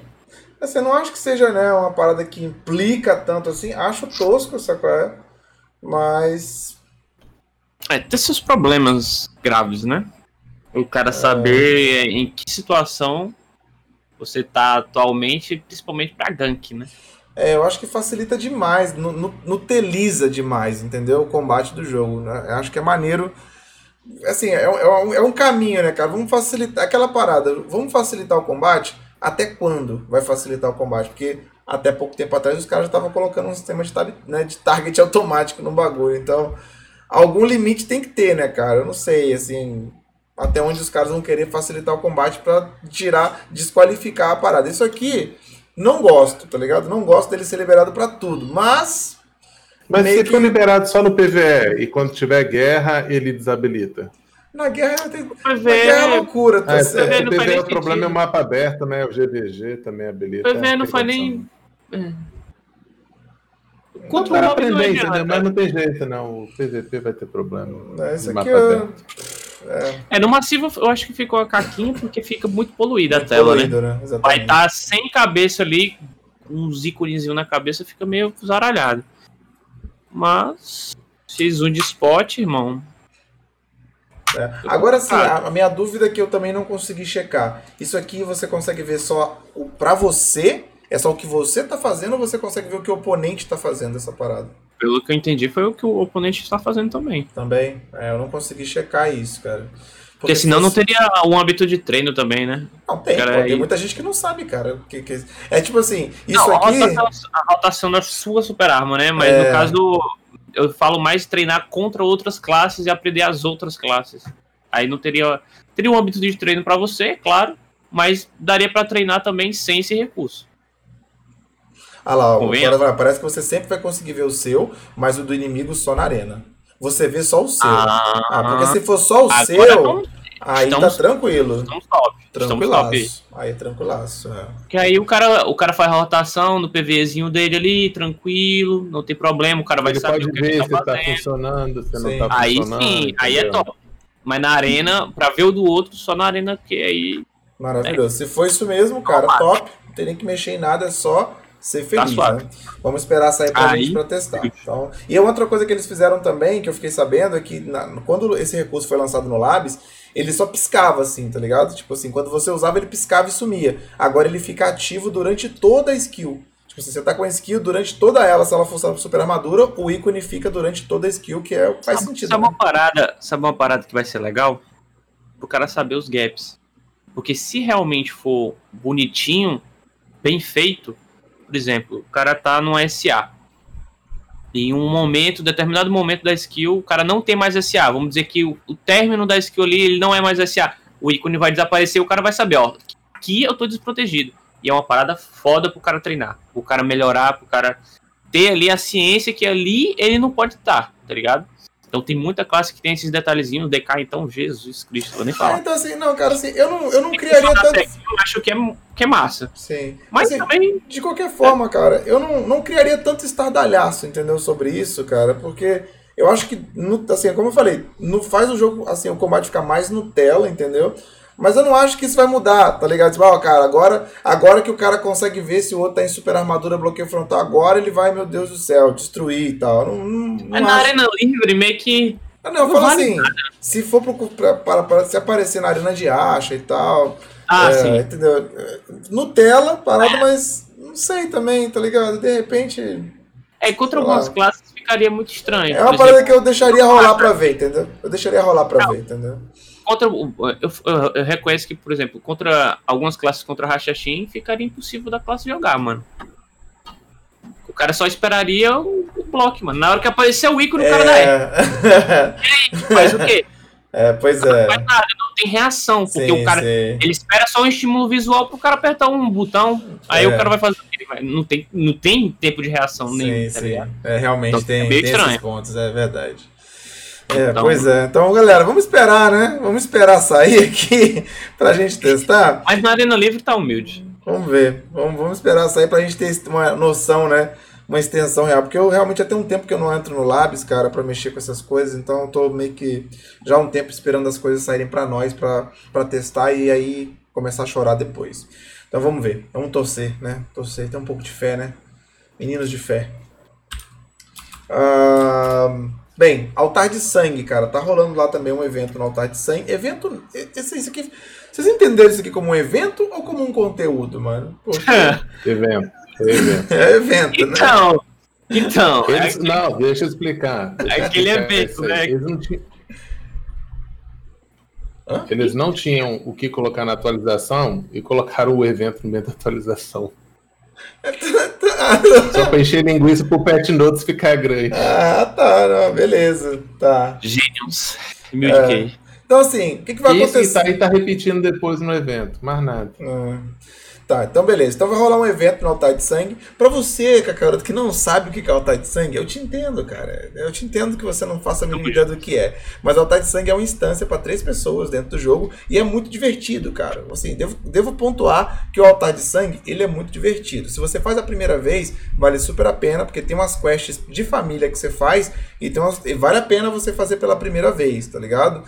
Assim, não acho que seja né, uma parada que implica tanto assim. Acho tosco, sacou? É? Mas. É, tem seus problemas graves, né? O cara é... saber em que situação você tá atualmente, principalmente pra gank, né? É, eu acho que facilita demais, nuteliza demais, entendeu? O combate do jogo. Né? Eu acho que é maneiro. Assim, é, é, um, é um caminho, né, cara? Vamos facilitar aquela parada. Vamos facilitar o combate até quando vai facilitar o combate? Porque até pouco tempo atrás os caras estavam colocando um sistema de, né, de target [laughs] automático no bagulho. Então, algum limite tem que ter, né, cara? Eu não sei, assim, até onde os caras vão querer facilitar o combate para tirar, desqualificar a parada. Isso aqui, não gosto, tá ligado? Não gosto dele ser liberado para tudo, mas. Mas se que... for liberado só no PVE e quando tiver guerra, ele desabilita. Na guerra tem. Na guerra é loucura, tá é, certo? O PV é o problema é o mapa aberto, né? O GVG também habilita. O PV não foi nem. É. Contra o entendeu? Mas não tem jeito, não. O PVP vai ter problema. É, isso aqui é... É. é. no massivo eu acho que ficou a caquinha porque fica muito poluída muito a tela, poluído, né? né? Vai estar tá sem cabeça ali, uns íconezinhos na cabeça, fica meio zaralhado. Mas, X1 de spot, irmão, é. Agora sim, a, a, minha dúvida é que eu também não consegui checar. Isso aqui você consegue ver só o para você? É só o que você tá fazendo ou você consegue ver o que o oponente tá fazendo essa parada? Pelo que eu entendi, foi o que o oponente está fazendo também. Também? É, eu não consegui checar isso, cara. Porque, Porque senão não teria um hábito de treino também, né? Não tem, cara, pô, tem muita gente que não sabe, cara. Que, que... É tipo assim, isso não, aqui. A rotação, a rotação da sua super arma, né? Mas é... no caso eu falo mais treinar contra outras classes e aprender as outras classes. Aí não teria teria um âmbito de treino para você, claro, mas daria para treinar também sem esse recurso. Ah lá, ó, parece que você sempre vai conseguir ver o seu, mas o do inimigo só na arena. Você vê só o seu. Ah, ah porque se for só o seu, Aí estamos, tá tranquilo. Estamos top. Tranquilaço. Estamos top. Aí é tranquilaço. É. Porque aí o cara, o cara faz a rotação no PVzinho dele ali, tranquilo, não tem problema, o cara vai ele saber pode o que ver ele tá se tá funcionando, se sim. não tá aí funcionando. Aí sim, aí é top. Mas na arena, pra ver o do outro, só na arena que aí. Maravilhoso. Se for isso mesmo, cara, top. Não tem nem que mexer em nada, é só ser feliz, Tá né? Vamos esperar sair pra Aí- gente pra testar. Então, e outra coisa que eles fizeram também, que eu fiquei sabendo, é que na- quando esse recurso foi lançado no Labs, ele só piscava assim, tá ligado? Tipo assim, quando você usava, ele piscava e sumia. Agora ele fica ativo durante toda a skill. Tipo assim, você tá com a skill durante toda ela, se ela for super armadura, o ícone fica durante toda a skill, que é, faz sentido. Sabe né? uma parada, sabe uma parada que vai ser legal? Pro cara saber os gaps. Porque se realmente for bonitinho, bem feito, por exemplo, o cara tá no SA. Em um momento, determinado momento da skill, o cara não tem mais SA. Vamos dizer que o, o término da skill ali, ele não é mais SA. O ícone vai desaparecer, o cara vai saber, ó, aqui eu tô desprotegido. E é uma parada foda pro cara treinar, pro cara melhorar, pro cara ter ali a ciência que ali ele não pode estar, tá ligado? Então tem muita classe que tem esses detalhezinhos, DK, então, Jesus Cristo, vou nem Ah, falar. então assim, não, cara, assim, eu não, eu não criaria tanto. Eu acho que é, que é massa. Sim. Mas Assim, também De qualquer forma, cara, eu não, não criaria tanto estardalhaço, entendeu? Sobre isso, cara, porque eu acho que, no, assim, como eu falei, não faz o jogo, assim, o combate ficar mais Nutella, entendeu? Mas eu não acho que isso vai mudar, tá ligado? Tipo, ó, cara, agora, agora que o cara consegue ver se o outro tá em super armadura, bloqueio frontal, agora ele vai, meu Deus do céu, destruir e tal. Não, não, não mas na arena livre, meio que. Ah, não, eu não falo vale assim, se for pro, pra, para, para se aparecer na arena de acha e tal, Ah, é, sim. Entendeu? É, Nutella, parada, mas não sei também, tá ligado? De repente. É, contra algumas classes ficaria muito estranho. É uma parada exemplo, que eu deixaria rolar pra ver, entendeu? Eu deixaria rolar pra ver, entendeu? Contra, eu, eu- eu reconheço que, por exemplo, contra algumas classes contra Rachachim, ficaria impossível da classe jogar, mano. O cara só esperaria o, o bloco, mano. Na hora que aparecer o ícone, o cara dá é. É. Faz o quê? [laughs] é, pois Não é. faz nada, não tem reação. Porque Sim, o cara. sim. Ele espera só um estímulo visual pro cara apertar um botão. Aí É. o cara vai fazer o quê? Vai- Não tem, não tem tempo de reação nenhum, Sim, tá sim. ligado? É, realmente Então, tem, é tem esses pontos, é verdade. É, Então- pois é. Então, galera, vamos esperar, né? Vamos esperar sair aqui [laughs] pra gente testar. Mas na Arena Livre tá humilde. Vamos ver. Vamos, vamos esperar sair pra gente ter uma noção, né? Uma extensão real. Porque eu realmente já tenho um tempo que eu não entro no Labs, cara, pra mexer com essas coisas. Então eu tô meio que já há um tempo esperando as coisas saírem pra nós, pra, pra testar e aí começar a chorar depois. Então vamos ver. Vamos torcer, né? Torcer. Ter um pouco de fé, né? Meninos de fé. Ah, bem, altar de sangue, cara. Tá rolando lá também um evento no altar de sangue. Evento. Esse, isso aqui. Vocês entenderam isso aqui como um evento ou como um conteúdo, mano? Poxa, [laughs] Evento. Evento. é evento, né? Então, então, é Eles, aquele- não, deixa eu explicar. Deixa Aquele explicar evento, aí. né? Eles não, tinham, Hã? eles não tinham o que colocar na atualização e colocaram o evento no meio da atualização. [laughs] Só pra encher linguiça pro Pet Notes ficar grande. Ah, tá, não, beleza. Tá. Gênios. Humilde É. que Então, assim, o que, que vai Isso acontecer? tá aí tá repetindo depois no evento, mais nada. Ah, Tá, então beleza. Então vai rolar um evento no altar de sangue. Pra você, Kakaroto, que não sabe o que é altar de sangue, eu te entendo, cara. Eu te entendo que você não faça a mínima ideia do que é. Mas altar de sangue é uma instância pra três pessoas dentro do jogo e é muito divertido, cara. Assim, devo, devo pontuar que o altar de sangue, ele é muito divertido. Se você faz a primeira vez, vale super a pena, porque tem umas quests de família que você faz e, tem umas, e vale a pena você fazer pela primeira vez, tá ligado?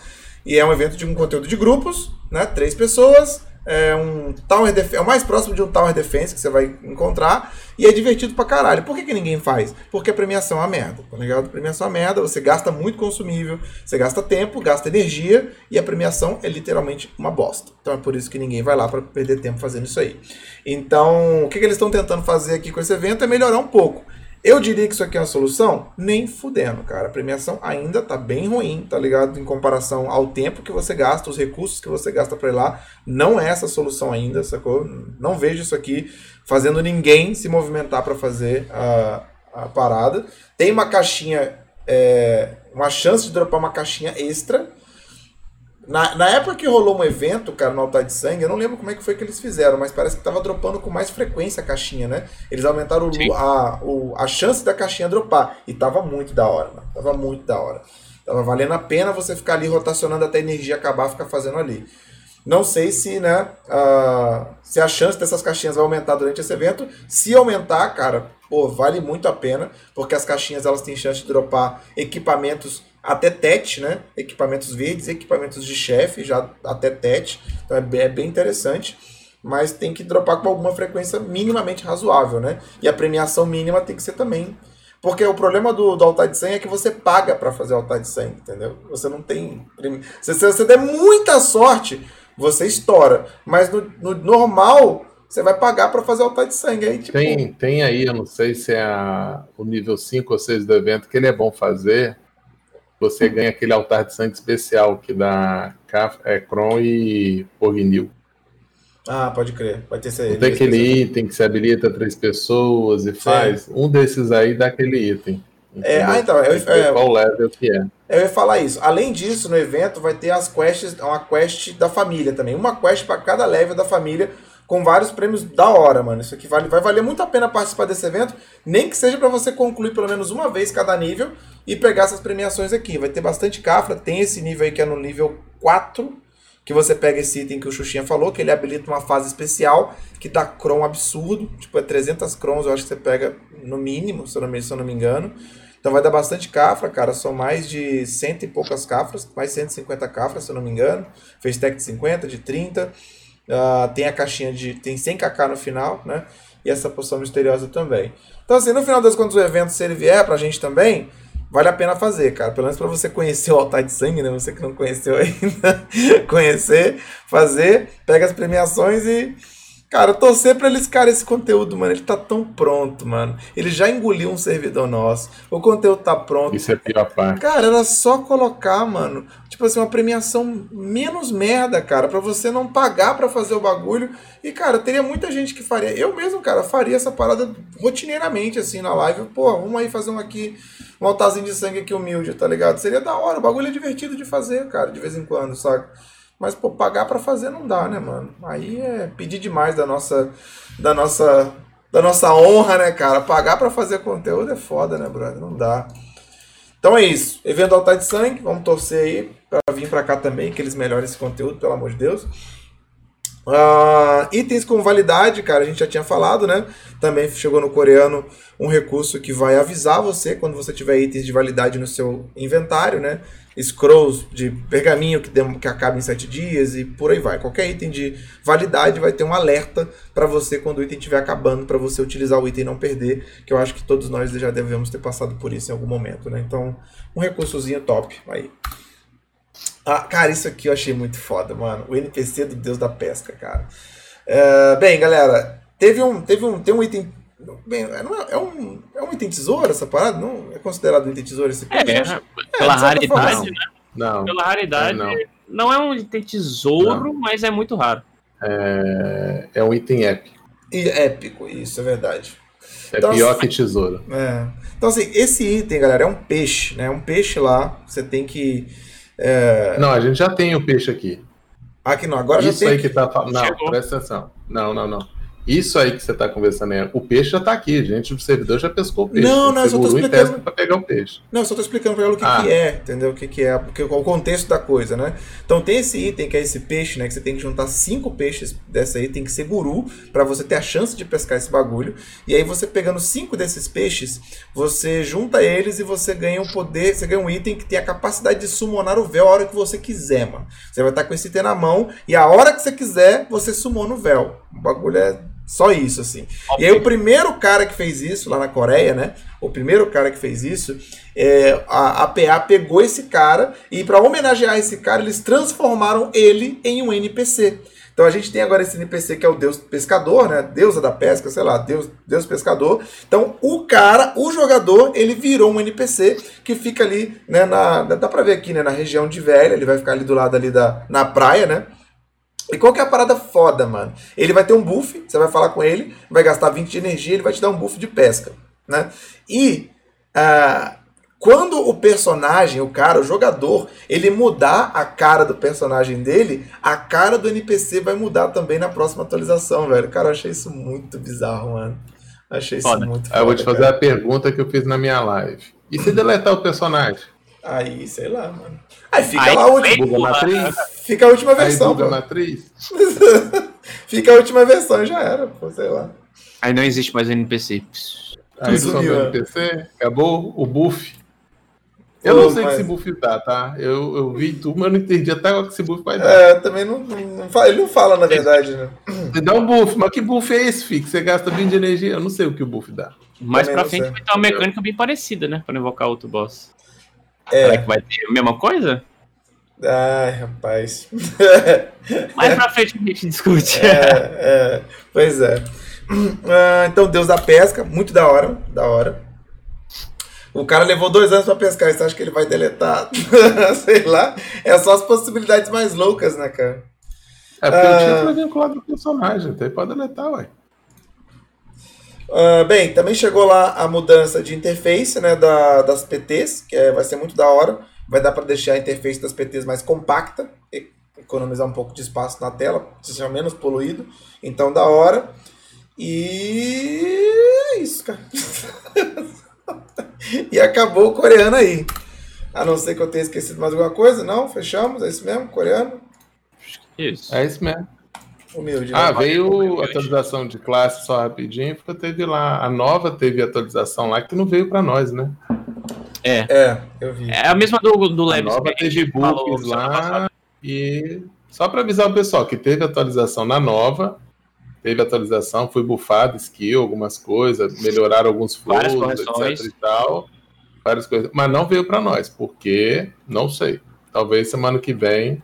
E é um evento de um conteúdo de grupos, né? Três pessoas. É um Tower Def é o mais próximo de um Tower Defense que você vai encontrar. E é divertido pra caralho. Por que, que ninguém faz? Porque a premiação é uma merda, tá ligado? A premiação é uma merda, você gasta muito consumível, você gasta tempo, gasta energia, e a premiação é literalmente uma bosta. Então é por isso que ninguém vai lá pra perder tempo fazendo isso aí. Então, o que, que eles estão tentando fazer aqui com esse evento é melhorar um pouco. Eu diria que isso aqui é uma solução? Nem fudendo, cara. A premiação ainda tá bem ruim, tá ligado? Em comparação ao tempo que você gasta, os recursos que você gasta pra ir lá. Não é essa solução ainda, sacou? Não vejo isso aqui fazendo ninguém se movimentar pra fazer a, a parada. Tem uma caixinha, é, uma chance de dropar uma caixinha extra. Na, na época que rolou um evento, cara, no Altar de Sangue, eu não lembro como é que foi que eles fizeram, mas parece que tava dropando com mais frequência a caixinha, né? Eles aumentaram o, a, o, a chance da caixinha dropar. E tava muito da hora, mano. Tava muito da hora. Tava valendo a pena você ficar ali rotacionando até a energia acabar, ficar fazendo ali. Não sei se, né, a, se a chance dessas caixinhas vai aumentar durante esse evento. Se aumentar, cara, pô, vale muito a pena, porque as caixinhas elas têm chance de dropar equipamentos até TET, né? Equipamentos verdes, equipamentos de chefe, já até TET. Então é bem, é bem interessante. Mas tem que dropar com alguma frequência minimamente razoável, né? E a premiação mínima tem que ser também. Porque o problema do, do altar de sangue é que você paga para fazer altar de sangue, entendeu? Você não tem. Se você der muita sorte, você estoura. Mas no, no normal, você vai pagar para fazer altar de sangue. Aí, tipo... tem, tem aí, eu não sei se é a, o nível 5 ou 6 do evento, que ele é bom fazer. Você ganha aquele altar de sangue especial que dá é, Kron e Porgnil. Ah, pode crer. Vai ter esse Tem aquele item que se habilita três pessoas e faz. Sim. Um desses aí dá aquele item. É, ah, então. Eu, é, qual level que é. Eu ia falar isso. Além disso, no evento vai ter as quests, uma quest da família também. Uma quest para cada level da família, com vários prêmios da hora, mano. Isso aqui vale, vai valer muito a pena participar desse evento, nem que seja para você concluir pelo menos uma vez cada nível e pegar essas premiações aqui. Vai ter bastante cafra, tem esse nível aí que é no nível 4 que você pega esse item que o Xuxinha falou, que ele habilita uma fase especial, que dá Cron absurdo, tipo, é 300 Crons, eu acho que você pega no mínimo, se eu não me, se eu não me engano. Então vai dar bastante cafra, cara, são mais de cento e poucas cafras, mais 150 cafras, se eu não me engano. Fez tech de 50, de 30, uh, tem a caixinha de, tem 100 kk no final, né, e essa poção misteriosa também. Então assim, no final das contas o evento, se ele vier pra gente também, vale a pena fazer, cara. Pelo menos para você conhecer o altar de sangue, né? Você que não conheceu [laughs] ainda, conhecer, fazer, pega as premiações e Cara, torcer pra eles, cara, esse conteúdo, mano, ele tá tão pronto, mano. Ele já engoliu um servidor nosso. O conteúdo tá pronto. Isso é pior parte. Cara, era só colocar, mano, tipo assim, uma premiação menos merda, cara, para você não pagar para fazer o bagulho. E, cara, teria muita gente que faria. Eu mesmo, cara, faria essa parada rotineiramente, assim, na live. Pô, vamos aí fazer um aqui, um altarzinho de sangue aqui humilde, tá ligado? Seria da hora. O bagulho é divertido de fazer, cara, de vez em quando, saca? Mas, pô, pagar para fazer não dá, né, mano? Aí é pedir demais da nossa, da nossa, da nossa honra, né, cara? Pagar para fazer conteúdo é foda, né, brother? Não dá. Então é isso. Evento Altar de Sangue, vamos torcer aí para vir para cá também, que eles melhorem esse conteúdo, pelo amor de Deus. Uh, itens com validade, cara, a gente já tinha falado, né? Também chegou no coreano um recurso que vai avisar você quando você tiver itens de validade no seu inventário, né? scrolls de pergaminho que, dem que acaba em 7 dias e por aí vai. Qualquer item de validade vai ter um alerta para você quando o item estiver acabando, para você utilizar o item e não perder, que eu acho que todos nós já devemos ter passado por isso em algum momento, né? Então, um recursozinho top aí. Ah, cara, isso aqui eu achei muito foda, mano. O NPC do Deus da Pesca, cara. Uh, bem, galera, teve um, teve um, tem um item Bem, é, é, um, é um item tesouro essa parada? Não é considerado um item tesouro esse É, é, pela raridade, né? Não. Pela raridade, não. não é um item tesouro, não. mas é muito raro. É, é um item épico. E épico, isso é verdade. É então, pior assim, que tesouro. É. Então, assim, esse item, galera, é um peixe, né? É um peixe lá. Você tem que. É... Não, a gente já tem o peixe aqui. Aqui não, agora Isso já tem. aí que tá. Não, Chegou. presta atenção. Não, não, não. Isso aí que você está conversando é, o peixe já está aqui, gente. O servidor já pescou o peixe. Não, não, eu só tô explicando para pegar o peixe. Não, eu só tô explicando para ela o que, ah. que, é, entendeu? O que, que é, porque o contexto da coisa, né? Então tem esse item que é esse peixe, né? Que você tem que juntar cinco peixes dessa aí, tem que ser guru para você ter a chance de pescar esse bagulho. E aí você pegando cinco desses peixes, você junta eles e você ganha um poder, você ganha um item que tem a capacidade de summonar o véu a hora que você quiser, mano. Você vai estar com esse item na mão e a hora que você quiser, você summona o véu. O bagulho é só isso, assim. Okay. E aí o primeiro cara que fez isso lá na Coreia, né? O primeiro cara que fez isso, é, a APA pegou esse cara e para homenagear esse cara, eles transformaram ele em um NPC. Então a gente tem agora esse NPC que é o Deus Pescador, né? Deusa da pesca, sei lá, Deus, Deus Pescador. Então o cara, o jogador, ele virou um NPC que fica ali, né? Na, dá pra ver aqui, né? Na região de Velha, ele vai ficar ali do lado ali da na praia, né? E qual que é a parada foda, mano? Ele vai ter um buff, você vai falar com ele, vai gastar 20 de energia, ele vai te dar um buff de pesca, né? E uh, quando o personagem, o cara, o jogador, ele mudar a cara do personagem dele, a cara do NPC vai mudar também na próxima atualização, velho. Cara, eu achei isso muito bizarro, mano. Achei isso muito foda. Eu vou te fazer cara. a pergunta que eu fiz na minha live. E se deletar o personagem? Aí, sei lá, mano. Aí fica Aí, lá a última. Matriz. [laughs] Fica a última versão. Aí, matriz. fica a última versão, já era, pô, sei lá. Aí não existe mais NPC. Aí some o NPC, acabou o buff. Eu não sei mas- que esse buff dá, tá? Eu, eu vi tudo, mas eu não entendi até agora que esse buff vai dar. É, também não, não, fala, ele não fala, na verdade, né? Você dá um buff, mas que buff é esse, Fi? Que você gasta 20 de energia? Eu não sei o que o buff dá. Mais pra frente sei. vai ter uma mecânica bem parecida, né? Pra invocar outro boss. É. Será que vai ter a mesma coisa? Ai, rapaz. [laughs] Mais pra frente a gente discute. É, é, pois é. Ah, então, Deus da pesca, muito da hora, da hora. O cara levou dois anos pra pescar, você acha que ele vai deletar? [laughs] Sei lá. É só as possibilidades mais loucas, né, cara? É porque Ah. o título é vinculado ao personagem, até pode deletar, ué. Ah, bem, também chegou lá a mudança de interface né, da, das PTs, que é- vai ser muito da hora. Vai dar para deixar a interface das PTs mais compacta, e economizar um pouco de espaço na tela, seja menos poluído. Então, da hora. E é isso, cara. [laughs] e acabou o coreano aí. A não ser que eu tenha esquecido mais alguma coisa. Não, fechamos, é isso mesmo, coreano. Isso. É isso mesmo. Humilde. né? Ah, pode veio comer, atualização de classe só rapidinho, porque teve lá, a nova teve atualização lá que não veio pra nós, né? É. É, eu vi. É a mesma do, do A Labs. nova a teve bugs semana passada. lá e só pra avisar o pessoal que teve atualização na nova, teve atualização, foi bufado skill, algumas coisas, melhoraram alguns flows, etc e tal, várias coisas, mas não veio pra nós, porque não sei. Talvez semana que vem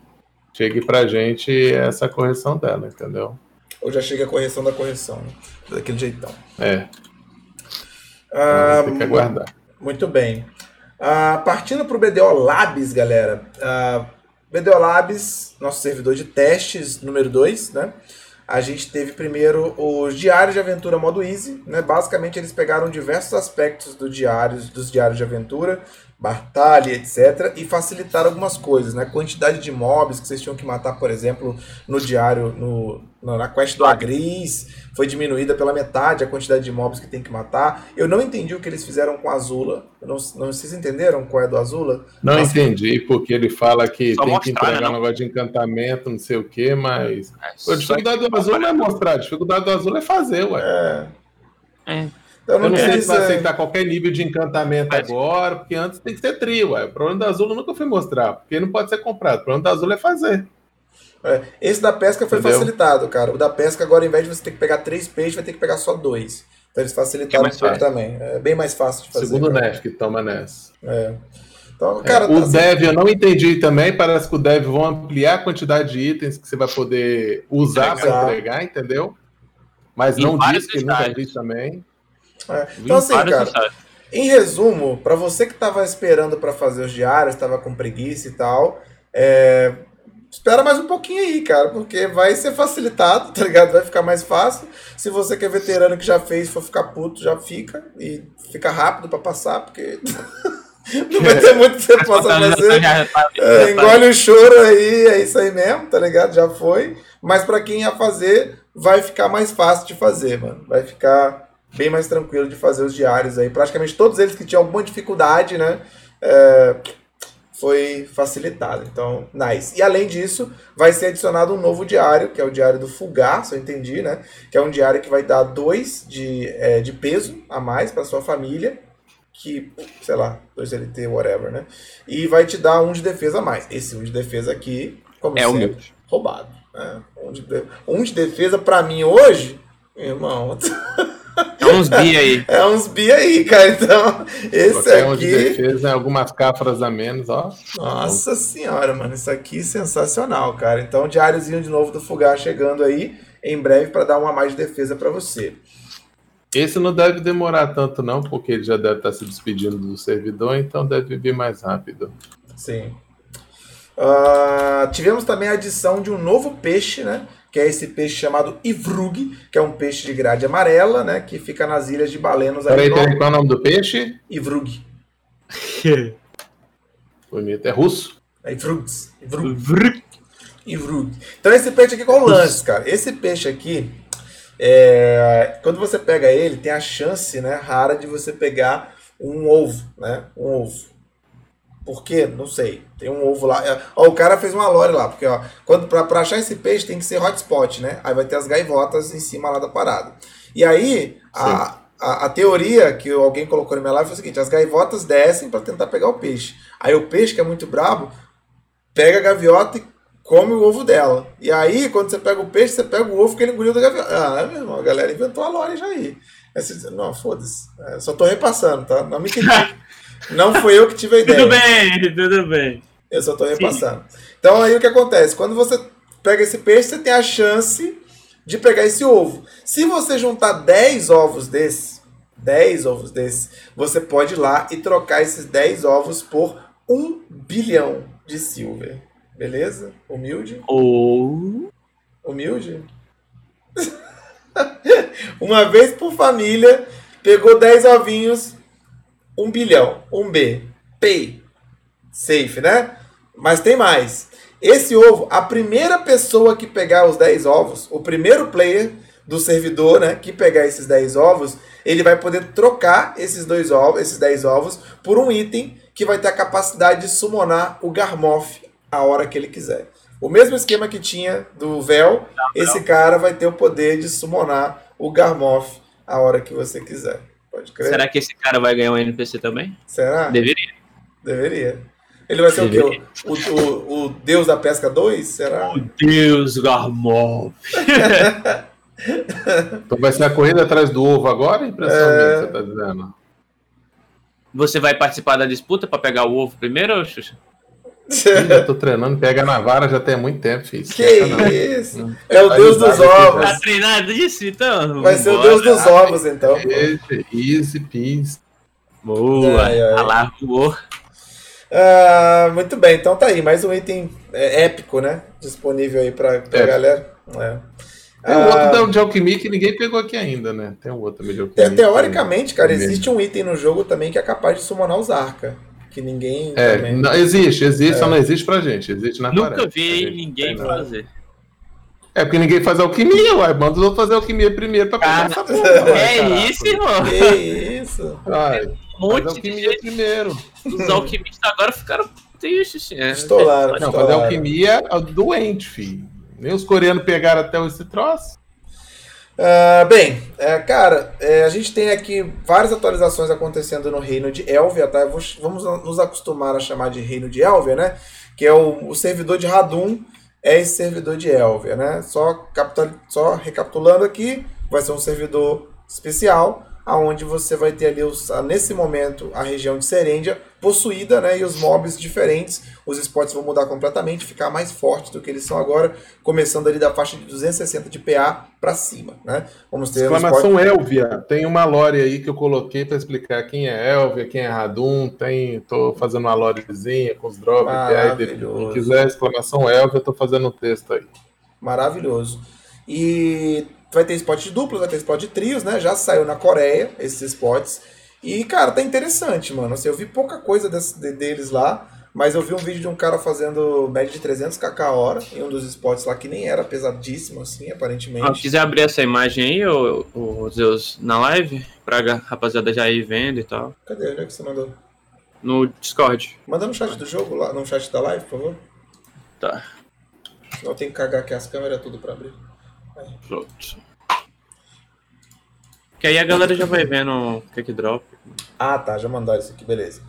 chegue pra gente essa correção dela, entendeu? Ou já chega a correção da correção, né? Daquele jeitão. É, Ah, tem que aguardar. Muito bem. Ah, partindo para o BDO Labs, galera. Ah, BDO Labs, nosso servidor de testes número 2, né? A gente teve primeiro os diários de aventura modo easy, né? Basicamente eles pegaram diversos aspectos do diários, dos diários de aventura, batalha, etc, e facilitaram algumas coisas, né? Quantidade de mobs que vocês tinham que matar, por exemplo, no diário, no, na quest do Agris, foi diminuída pela metade a quantidade de mobs que tem que matar. Eu não entendi o que eles fizeram com a Azula. Eu não, não, vocês entenderam qual é do Azula? Não Nossa. entendi, porque ele fala que Só tem que entregar né, um negócio de encantamento, não sei o quê, mas. É, A dificuldade do azul não é mostrar, a dificuldade do azul é fazer, ué. É. É. Então, Eu não sei se vai é, aceitar qualquer nível de encantamento Mas- agora, porque antes tem que ser trio, ué. O problema do azul eu nunca fui mostrar, porque não pode ser comprado. O problema do azul é fazer. é. Esse da pesca foi Entendeu? facilitado, cara. O da pesca, agora, ao invés de você ter que pegar três peixes, vai ter que pegar só dois. Então eles facilitaram É um pouco também. É bem mais fácil de fazer. Segundo o cara. Nef que toma nessa. É. Então, É, cara, o tá- Dev eu não entendi também. Parece que o Dev vão ampliar a quantidade de itens que você vai poder usar para Entregar. entendeu? Mas Em não diz que nunca vi também. É. Então, assim, cara. Em resumo, para você que estava esperando para fazer os diários, estava com preguiça e tal, é, espera mais um pouquinho aí, cara, porque vai ser facilitado, [laughs] tá ligado? Vai ficar mais fácil. Se você que é veterano que já fez for ficar puto, já fica e fica rápido para passar, porque [laughs] não vai ter muito que você [laughs] possa fazer. Já tá- É, tá- engole o choro aí, é isso aí mesmo, tá ligado? Já foi. Mas pra quem ia fazer, vai ficar mais fácil de fazer, mano. Vai ficar bem mais tranquilo de fazer os diários aí. Praticamente todos eles que tinham alguma dificuldade, né? é, foi facilitado. Então, nice. E além disso, vai ser adicionado um novo diário, que é o diário do Fugar, se eu entendi, né? Que é um diário que vai dar dois de, é, de peso a mais para sua família. Que, sei lá, 2 LT, whatever, né? E vai te dar um de defesa a mais. Esse um de defesa aqui, como É sempre, roubado. Né? Um, de, um de defesa pra mim hoje, irmão, [laughs] É uns bi aí. é uns bi aí, cara. Então, esse Qualquer um de aqui. defesa, algumas cáforas a menos, ó. Nossa senhora, mano, isso aqui é sensacional, cara. Então, diáriozinho de novo do Fugar chegando aí em breve para dar uma mais de defesa para você. Esse não deve demorar tanto, não, porque ele já deve estar se despedindo do servidor, então deve vir mais rápido. Sim. Ah, tivemos também a adição de um novo peixe, né? Que é esse peixe chamado Ivrug, que é um peixe de grade amarela, né? Que fica nas ilhas de Balenos aí. Peraí, peraí, qual é o nome do peixe? Ivrug. [laughs] Bonito, é russo. É Ivrugs. Ivrug. Vrr. Ivrug. Então esse peixe aqui qual o lance, cara? Esse peixe aqui, é, quando você pega ele, tem a chance, né, rara de você pegar um ovo, né? Um ovo. Por quê? Não sei. Tem um ovo lá. É, Ó, o cara fez uma lore lá, porque ó, quando pra, pra achar esse peixe tem que ser hotspot, né? Aí vai ter as gaivotas em cima lá da parada. E aí, a- a, a teoria que alguém colocou na minha live foi o seguinte: as gaivotas descem para tentar pegar o peixe. Aí o peixe, que é muito brabo, pega a gaviota e come o ovo dela. E aí, quando você pega o peixe, você pega o ovo que ele engoliu da gaviota. Ah, meu irmão, a galera inventou a lore já aí. não, foda-se. É, só tô repassando, tá? Não me critique. [laughs] não foi eu que tive a ideia. Tudo bem, tudo bem. Eu só tô repassando. Sim. Então aí o que acontece? Quando você pega esse peixe, você tem a chance de pegar esse ovo. Se você juntar 10 ovos desses, 10 ovos desses, você pode ir lá e trocar esses 10 ovos por 1 bilhão de silver. Beleza? Humilde? Ou. Humilde? [laughs] Uma vez por família, pegou 10 ovinhos, 1 bilhão. 1 B. Pay. Safe, né? Mas tem mais. Esse ovo, a primeira pessoa que pegar os 10 ovos, o primeiro player do servidor, né, que pegar esses 10 ovos, ele vai poder trocar esses dois ovos, esses 10 ovos por um item que vai ter a capacidade de summonar o Garmoth a hora que ele quiser. O mesmo esquema que tinha do véu, esse cara vai ter o poder de summonar o Garmoth a hora que você quiser. Pode crer? Será que esse cara vai ganhar um NPC também? Será? Deveria. Deveria. Ele vai ser Deveria. o quê? O, o, o, Deus da Pesca 2? Será? O Deus Garmoth. [laughs] então vai ser a corrida atrás do ovo agora? Impressão é... minha, você tá dizendo? Você vai participar da disputa para pegar o ovo primeiro, Xuxa? Já tô [laughs] treinando, pega na vara já tem muito tempo, filho. Que isso? É o deus dos ovos. Tá treinado isso, então? Vai ser o deus dos ovos, então. Easy, peasy. Boa, alargou. Ah, muito bem, então tá aí, mais um item é, épico, né? Disponível aí pra, pra é. galera. É. Tem um ah, outro de alquimia que ninguém pegou aqui ainda, né? Tem um outro também de alquimia. Teoricamente, cara, existe um item no jogo também que é capaz de summonar os arca que ninguém. É, também... não, existe, existe, é. só não existe pra gente. Existe na Nunca parede, vi ninguém fazer. É porque ninguém faz alquimia, uai. Manda os outros fazer alquimia primeiro pra pegar essa porra. É isso, irmão. Que isso. Uai, um monte alquimia de primeiro. Os alquimistas agora ficaram tristes. É. Estolaram. Não, fazer alquimia é doente, filho. Nem os coreanos pegaram até esse troço. Uh, bem, é, cara, é, a gente tem aqui várias atualizações acontecendo no reino de Elvia, tá? Vou, vamos nos acostumar a chamar de reino de Elvia, né? Que é o, o servidor de Radum, é esse servidor de Elvia, né? Só, só recapitulando aqui, vai ser um servidor especial, aonde você vai ter ali, os, nesse momento, a região de Serêndia possuída, né? E os mobs diferentes, os spots vão mudar completamente, ficar mais fortes do que eles são agora, começando ali da faixa de 260 de PA para cima, né? Vamos ter Exclamação Elvia, tem uma lore aí que eu coloquei para explicar quem é Elvia, quem é Radum, tem, tô fazendo uma lorezinha com os drops, quem quiser exclamação Elvia, tô fazendo um texto aí. Maravilhoso. E vai ter spot de duplo, vai ter spot de trios, né? Já saiu na Coreia esses spots. E, cara, tá interessante, mano. Assim, eu vi pouca coisa desse, de, deles lá, mas eu vi um vídeo de um cara fazendo média de 300 kk a hora em um dos spots lá que nem era pesadíssimo, assim, aparentemente. Ah, se quiser abrir essa imagem aí, Zeus, na live, pra rapaziada já ir vendo e tal. Cadê? Onde é que você mandou? No Discord. Manda no chat do jogo, lá, no chat da live, por favor. Tá. Senão eu tenho que cagar aqui as câmeras tudo pra abrir. Pronto. Que aí a galera já vai vendo o que que drop. Ah, tá, já mandaram isso aqui, beleza.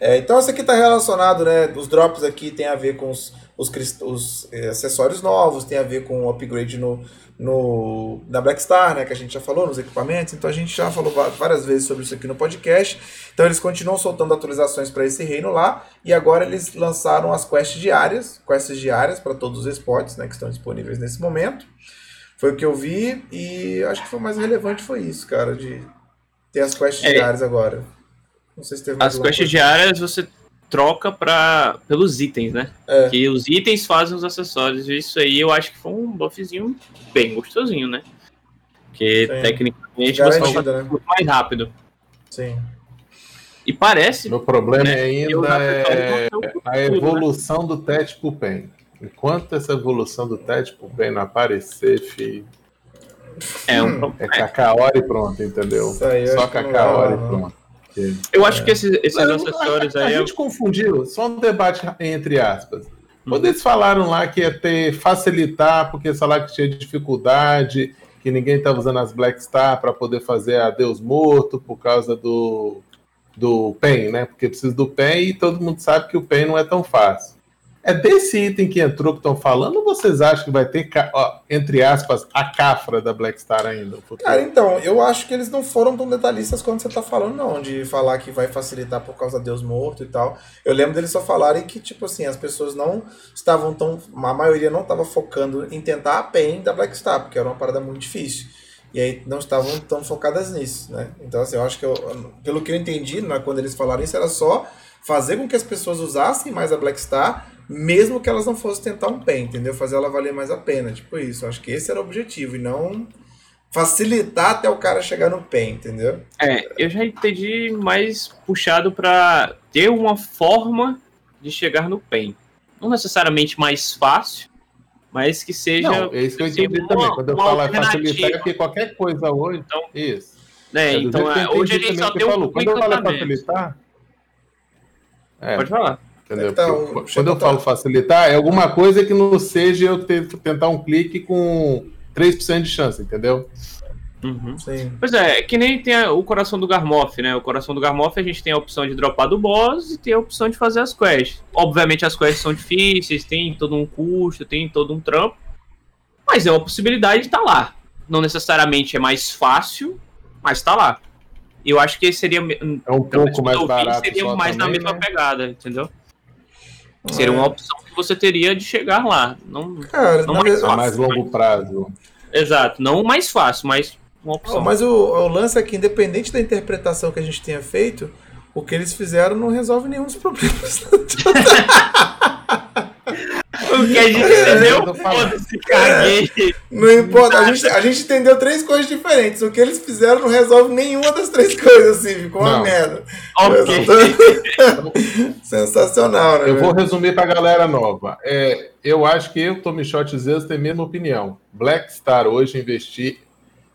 É, então isso aqui está relacionado, né? Os drops aqui tem a ver com os, os, os é, acessórios novos, tem a ver com o upgrade no, no, na Black Star, né? Que a gente já falou nos equipamentos. Então a gente já falou várias vezes sobre isso aqui no podcast. Então eles continuam soltando atualizações para esse reino lá. E agora eles lançaram as quests diárias, quests diárias para todos os spots, né? Que estão disponíveis nesse momento. Foi o que eu vi e acho que foi o mais relevante foi isso, cara, de ter as quests é. diárias agora. Não sei se teve As quests coisa. diárias você troca pra, pelos itens, né? É. Que os itens fazem os acessórios. E isso aí eu acho que foi um buffzinho bem gostosinho, né? Porque Sim. tecnicamente Garantido, você vai né? muito mais rápido. Sim. E parece. Meu problema né, ainda é a evolução do Tete Pupen. Enquanto essa evolução do Ted bem não aparecer, filho. É, um... é cacaora e pronto, entendeu? Só cacaora e pronto. Eu acho é. que esses, esses acessórios a, aí. A gente confundiu, só um debate entre aspas. Quando eles falaram lá que ia ter facilitar, porque falaram que tinha dificuldade, que que ninguém estava usando as Black Star para poder fazer a Deus Morto por causa do, do PEN, né? Porque precisa do PEN e todo mundo sabe que o PEN não é tão fácil. É desse item que entrou que estão falando ou vocês acham que vai ter, ó, entre aspas, a cafra da Black Star ainda? Cara, então, eu acho que eles não foram tão detalhistas quando você tá falando, não, de falar que vai facilitar por causa de Deus morto e tal. Eu lembro deles só falarem que, tipo assim, as pessoas não estavam tão. A maioria não estava focando em tentar a PEN da Black Star, porque era uma parada muito difícil. E aí não estavam tão focadas nisso, né? Então, assim, eu acho que, eu, pelo que eu entendi, né, quando eles falaram isso, era só fazer com que as pessoas usassem mais a Black Star mesmo que elas não fossem tentar um pé, entendeu? Fazer ela valer mais a pena, tipo isso. Acho que esse era o objetivo e não facilitar até o cara chegar no pé, entendeu? É, eu já entendi mais puxado para ter uma forma de chegar no PEN. Não necessariamente mais fácil, mas que seja. Não, é isso que eu entendi uma, também. Quando eu falo facilitar, é porque qualquer coisa hoje. Então, isso. É, é então, é, hoje ele só tem um Quando eu falo facilitar. É, Pode falar. Entendeu? Então, quando eu falo facilitar, é alguma coisa que não seja eu ter, tentar um clique com 3% de chance, entendeu? Uhum. Pois é, que nem tem o coração do Garmoff, né? O coração do Garmoff a gente tem a opção de dropar do boss e tem a opção de fazer as quests. Obviamente as quests são difíceis, tem todo um custo, tem todo um trampo, mas é uma possibilidade de estar tá lá. Não necessariamente é mais fácil, mas está lá. Eu acho que seria é um pouco mais barato, seria mais também, na mesma né? pegada, entendeu? Seria uma é. opção que você teria de chegar lá. Não, Cara, não mais, fácil, mais longo prazo. Exato, não o mais fácil, mas uma opção. mas o, o, lance é que, independente da interpretação que a gente tenha feito, o que eles fizeram não resolve nenhum dos problemas. [laughs] o que a gente entendeu, foda-se, caguei. Não importa, a gente, a gente entendeu três coisas diferentes. O que eles fizeram não resolve nenhuma das três coisas, assim, ficou uma merda. Ok. [laughs] Sensacional, né? Eu vou resumir pra galera nova. É, eu acho que eu, Tommy Shot Zeus, tem a mesma opinião. Black Star hoje investir,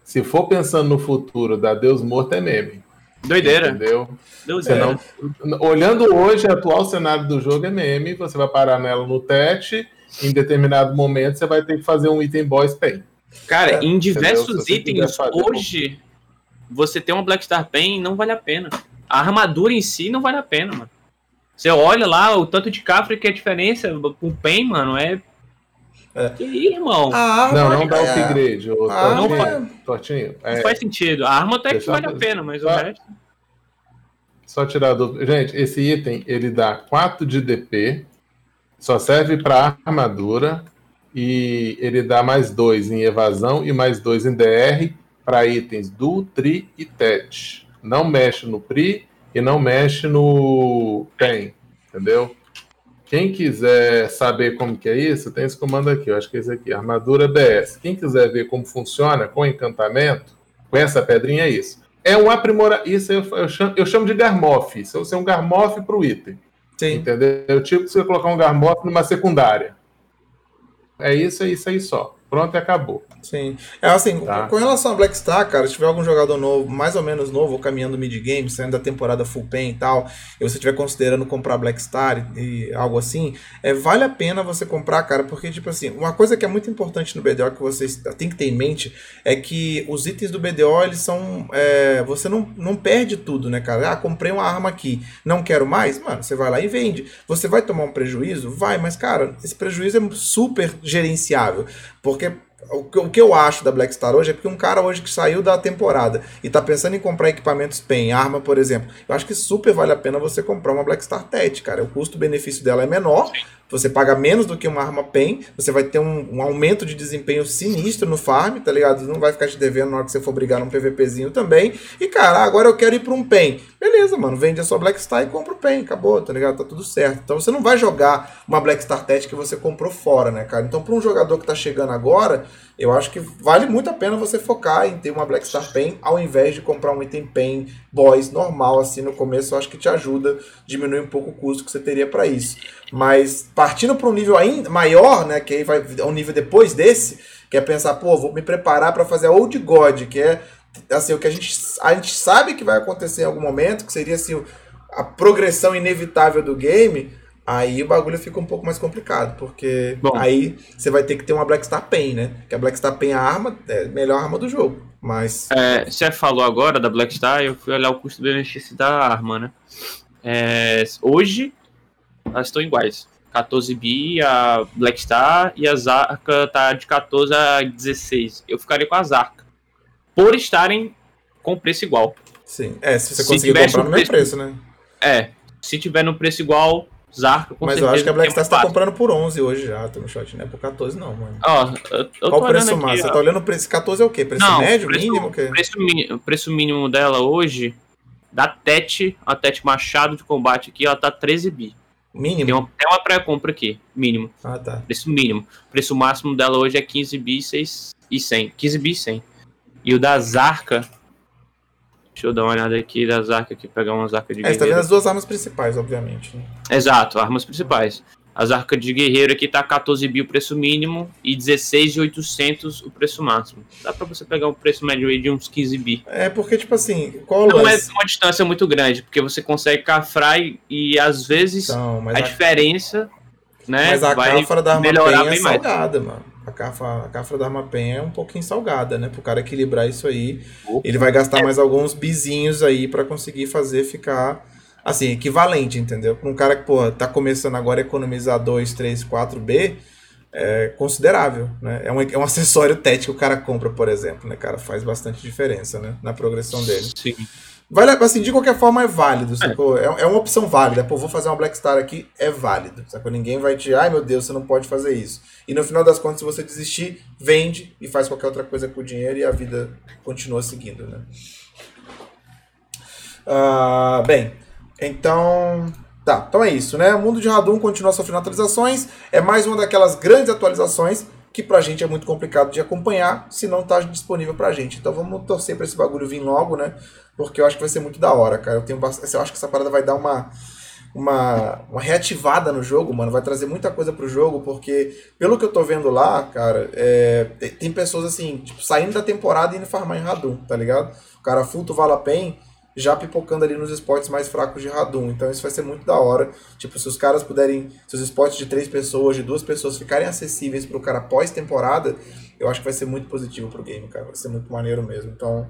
se for pensando no futuro da Deus Morto, é meme. Doideira. Entendeu? Doideira. Não, olhando hoje, o atual cenário do jogo é meme, você vai parar nela no tete, em determinado momento você vai ter que fazer um item boss pen. Cara, é, em diversos itens hoje, você ter uma Black Star Pen não vale a pena. A armadura em si não vale a pena, mano. Você olha lá o tanto de cafre que é a diferença com o Pen, mano, é é. Que irmão? não, não dá é... upgrade. O ah, não, faz... Tortinho. É... não faz sentido. A arma até que vale a pena, mas só... o resto. Só tirar do. Gente, esse item ele dá 4 de DP, só serve para armadura e ele dá mais 2 em evasão e mais 2 em DR para itens do Tri e Tet. Não mexe no Pri e não mexe no PEN, entendeu? Quem quiser saber como que é isso, tem esse comando aqui, eu acho que é esse aqui, armadura BS. Quem quiser ver como funciona com encantamento, com essa pedrinha é isso. É um aprimora, isso eu, eu, chamo, eu chamo de garmoff, isso é um garmoff para o item. Sim. Entendeu? Tipo você colocar um garmoff numa secundária. É isso, é isso aí só. Pronto e acabou. Sim. É assim, tá. com relação a Black Star, cara, se tiver algum jogador novo, mais ou menos novo, caminhando mid-game, saindo da temporada full pen e tal, e você estiver considerando comprar Black Star e, e, algo assim, é, vale a pena você comprar, cara, porque, tipo assim, uma coisa que é muito importante no BDO que você tem que ter em mente é que os itens do BDO, eles são. É, você não, não perde tudo, né, cara? Ah, comprei uma arma aqui, não quero mais, mano, você vai lá e vende. Você vai tomar um prejuízo? Vai, mas, cara, esse prejuízo é super gerenciável, porque o que, eu acho da Black Star hoje é porque um cara hoje que saiu da temporada e tá pensando em comprar equipamentos PEN, arma, por exemplo, eu acho que super vale a pena você comprar uma Black Star TET, cara. O custo-benefício dela é menor, você paga menos do que uma arma PEN, você vai ter um, um, aumento de desempenho sinistro no farm, tá ligado? Não vai ficar te devendo na hora que você for brigar num PVPzinho também. E, cara, agora eu quero ir pra um PEN. Beleza, mano, vende a sua Black Star e compra o PEN, acabou, tá ligado? Tá tudo certo. Então você não vai jogar uma Black Star TET que você comprou fora, né, cara? Então, pra um jogador que tá chegando agora eu acho que vale muito a pena você focar em ter uma Black Star Pen ao invés de comprar um item Pen Boys normal assim no começo. Eu acho que te ajuda, diminui um pouco o custo que você teria para isso. Mas partindo para um nível ainda maior, né, que aí vai um nível depois desse, que é pensar, pô, vou me preparar para fazer a Old God, que é assim o que a gente a gente sabe que vai acontecer em algum momento, que seria assim a progressão inevitável do game Aí o bagulho fica um pouco mais complicado, porque Bom. aí você vai ter que ter uma Black Star Pen, né? Que a Black Star Pen, a arma, é a melhor arma do jogo. Mas. É, você falou agora da Black Star, eu fui olhar o custo-benefício da arma, né? É, hoje, elas estão iguais. 14 bi a Black Star e a Zarka tá de 14 a 16. Eu ficaria com a Zarka. Por estarem com preço igual. Sim. É, se você Se conseguir comprar no mesmo preço- preço, né? É, se tiver no preço igual, Zarka com Mas eu certeza acho que a Black Star você tá comprando por 11 hoje já, tô no shot, não é por 14 não, mano. Ó, eu, eu Qual o preço aqui, máximo? Você ó. tá olhando o preço 14 é o quê? Preço Não, médio, preço- mínimo? O quê? preço, preço mínimo dela hoje, da Tete, a Tete Machado de Combate aqui, ela tá 13 bi. Mínimo? Tem uma, tem uma pré-compra aqui, mínimo. Ah, tá. Preço mínimo. Preço máximo dela hoje é 15 bi 6 e 100. 15 bi e 100. E o da Zarka. Deixa eu dar uma olhada aqui da Zarka aqui, pegar uma Zarka de É, você tá vendo guerreiro. as duas armas principais, obviamente. Né? Exato, armas principais. A Zarka de guerreiro aqui tá 14 bi o preço mínimo e 16,800 o preço máximo. Dá pra você pegar um preço médio aí de uns 15 bi. É porque, tipo assim, qual Não é uma distância muito grande, porque você consegue cafrar e, e às vezes Então, a a, diferença, né, mas a vai cafra da arma melhorar penha é bem mais. salgada, mano. A cafra, a cafra da arma penha é um pouquinho salgada, né? Pro cara equilibrar isso aí. Opa. Ele vai gastar mais alguns bizinhos aí pra conseguir fazer ficar, assim, equivalente, entendeu? Pra um cara que, pô, tá começando agora a economizar 2, 3, 4 B, é considerável, né? É um, é um [laughs] acessório TET que o cara compra, por exemplo, né, cara? Faz bastante diferença, né? Na progressão dele. Sim. Vale, assim, de qualquer forma é válido, sacou? É, é uma opção válida. Pô, vou fazer uma Black Star aqui, é válido, sacou? Ninguém vai te, ai meu Deus, você não pode fazer isso. E no final das contas, se você desistir, vende e faz qualquer outra coisa com o dinheiro e a vida continua seguindo, né? Ah, bem, então... Tá, então é isso, né? O mundo de Radum continua sofrendo atualizações. É mais uma daquelas grandes atualizações que pra gente é muito complicado de acompanhar se não tá disponível pra gente. Então vamos torcer pra esse bagulho vir logo, né? Porque eu acho que vai ser muito da hora, cara. Eu tenho eu acho que essa parada vai dar uma uma, uma reativada no jogo, mano. Vai trazer muita coisa pro jogo, porque pelo que eu tô vendo lá, cara, é, tem, pessoas assim, tipo, saindo da temporada e indo farmar em Radum, tá ligado? O cara full Valapen já pipocando ali nos esportes mais fracos de Radum. Então isso vai ser muito da hora. Tipo, se os caras puderem, se os esportes de três pessoas, de duas pessoas ficarem acessíveis pro cara pós-temporada, eu acho que vai ser muito positivo pro game, cara. Vai ser muito maneiro mesmo. Então,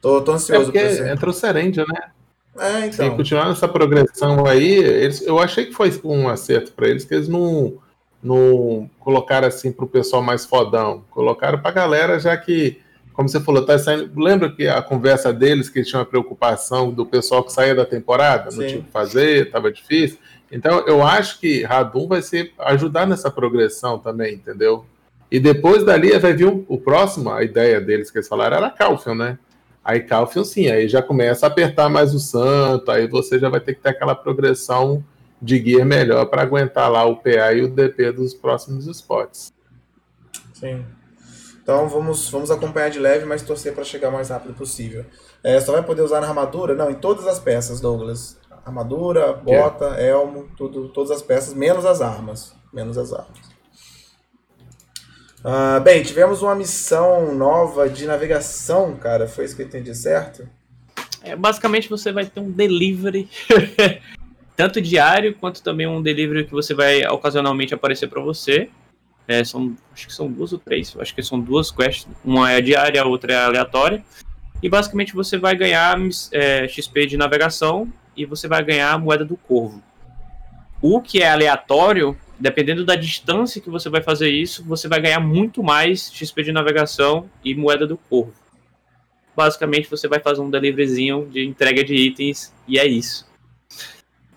tô, tô É ansioso porque por isso. entrou Serendia, né? É, Se então. continuar nessa progressão aí, eles, eu achei que foi um acerto pra eles, que eles não, não colocaram assim pro pessoal mais fodão. Colocaram pra galera, já que, como você falou, tá saindo. Lembra que a conversa deles, que eles tinham a preocupação do pessoal que saía da temporada, não Sim. tinha o que fazer, tava difícil. Então, eu acho que Radum vai ser ajudar nessa progressão também, entendeu? E depois dali vai vir o, o próximo, a ideia deles que eles falaram era Calfion, né? Aí Calfion sim, aí já começa a apertar mais o santo, aí você já vai ter que ter aquela progressão de gear melhor para aguentar lá o PA e o DP dos próximos spots. Sim. Então vamos, vamos acompanhar de leve, mas torcer para chegar o mais rápido possível. É, só vai poder usar na armadura? Não, em todas as peças, Douglas. Armadura, bota, elmo, tudo, todas as peças, menos as armas. Menos as armas. Ah, bem, tivemos uma missão nova de navegação, cara. Foi isso que eu entendi certo? É, basicamente você vai ter um delivery, [laughs] tanto diário quanto também um delivery que você vai ocasionalmente aparecer para você. É, são, acho que são duas ou três, acho que são duas quests. Uma é diária, a outra é aleatória. E basicamente você vai ganhar é, XP de navegação e você vai ganhar a moeda do corvo. O que é aleatório, dependendo da distância que você vai fazer isso, você vai ganhar muito mais XP de navegação e moeda do corvo basicamente você vai fazer um deliveryzinho de entrega de itens e é isso.